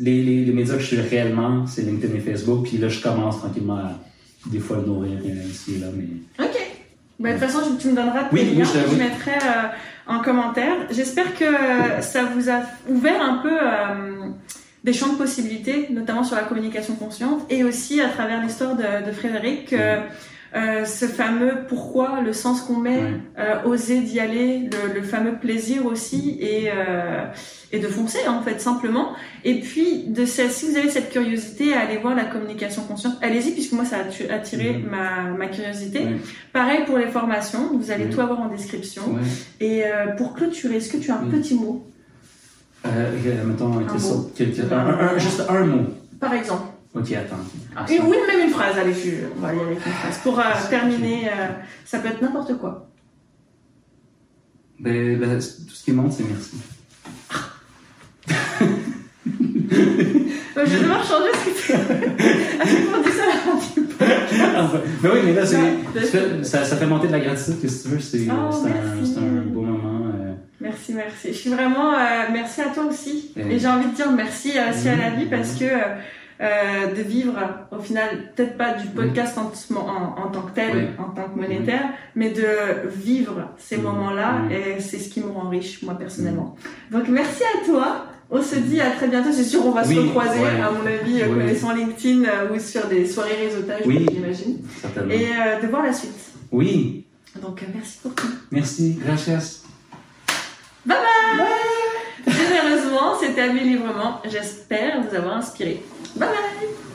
[SPEAKER 2] les, les, les médias que je suis réellement, c'est LinkedIn et Facebook. Puis là, je commence tranquillement à des fois le nourrir ici et là. Mais...
[SPEAKER 1] Ok. Bah, de toute façon, je- tu me donneras tes
[SPEAKER 2] Oui, oui,
[SPEAKER 1] liens,
[SPEAKER 2] je-
[SPEAKER 1] que je
[SPEAKER 2] oui.
[SPEAKER 1] mettrai euh, en commentaire. J'espère que ça vous a ouvert un peu euh, des champs de possibilités, notamment sur la communication consciente, et aussi à travers l'histoire de, Frédéric, ce fameux pourquoi, le sens qu'on met,
[SPEAKER 2] Ouais.
[SPEAKER 1] euh, oser d'y aller, le, le fameux plaisir aussi, et, euh, et de foncer en fait simplement. Et puis, de si vous avez cette curiosité à aller voir la communication consciente, allez-y, puisque moi ça a attiré
[SPEAKER 2] Mhm.
[SPEAKER 1] ma, ma curiosité.
[SPEAKER 2] Ouais.
[SPEAKER 1] Pareil pour les formations, vous allez tout avoir en description. Et euh, pour clôturer, est-ce que tu as un petit mot?
[SPEAKER 2] Euh, euh, mettons, quel
[SPEAKER 1] mot.
[SPEAKER 2] sorte- quel- quel- un- un- un- juste un mot.
[SPEAKER 1] Par exemple
[SPEAKER 2] Ok, attends. Ah,
[SPEAKER 1] Une- Oui, même une phrase, allez, je, on va y aller avec une phrase. Pour euh, terminer, euh, ça peut être n'importe quoi.
[SPEAKER 2] Ben, ben, tout ce qui monte, c'est merci.
[SPEAKER 1] Euh, je vais devoir changer ce que tu À chaque fois, on dit ça à la fin.
[SPEAKER 2] Enfin, mais oui, mais là, c'est,
[SPEAKER 1] Ouais,
[SPEAKER 2] ça, ça fait monter de la gratitude, que tu veux. C'est,
[SPEAKER 1] Oh,
[SPEAKER 2] un, beau moment. euh,
[SPEAKER 1] Merci, merci. Je suis vraiment... euh, merci à toi aussi.
[SPEAKER 2] Mm.
[SPEAKER 1] Et j'ai envie de dire merci aussi à la vie
[SPEAKER 2] Mm.
[SPEAKER 1] parce que euh, de vivre, au final, peut-être pas du podcast en, en, en tant que tel,
[SPEAKER 2] Oui.
[SPEAKER 1] en tant que monétaire, mais de vivre ces
[SPEAKER 2] Mm.
[SPEAKER 1] moments-là
[SPEAKER 2] Mm.
[SPEAKER 1] et c'est ce qui me rend riche, moi, personnellement. Donc, merci à toi. On se dit à très bientôt. C'est sûr, on va se recroiser,
[SPEAKER 2] ouais.
[SPEAKER 1] à mon avis, euh,
[SPEAKER 2] Oui.
[SPEAKER 1] connaissant LinkedIn euh, ou sur des soirées réseautage,
[SPEAKER 2] Oui.
[SPEAKER 1] j'imagine. Et euh, de voir la suite.
[SPEAKER 2] Oui,
[SPEAKER 1] Donc, euh, merci pour tout.
[SPEAKER 2] merci, gracias.
[SPEAKER 1] Généreusement, c'était Amélie Librement. J'espère vous avoir inspiré. Bye. bye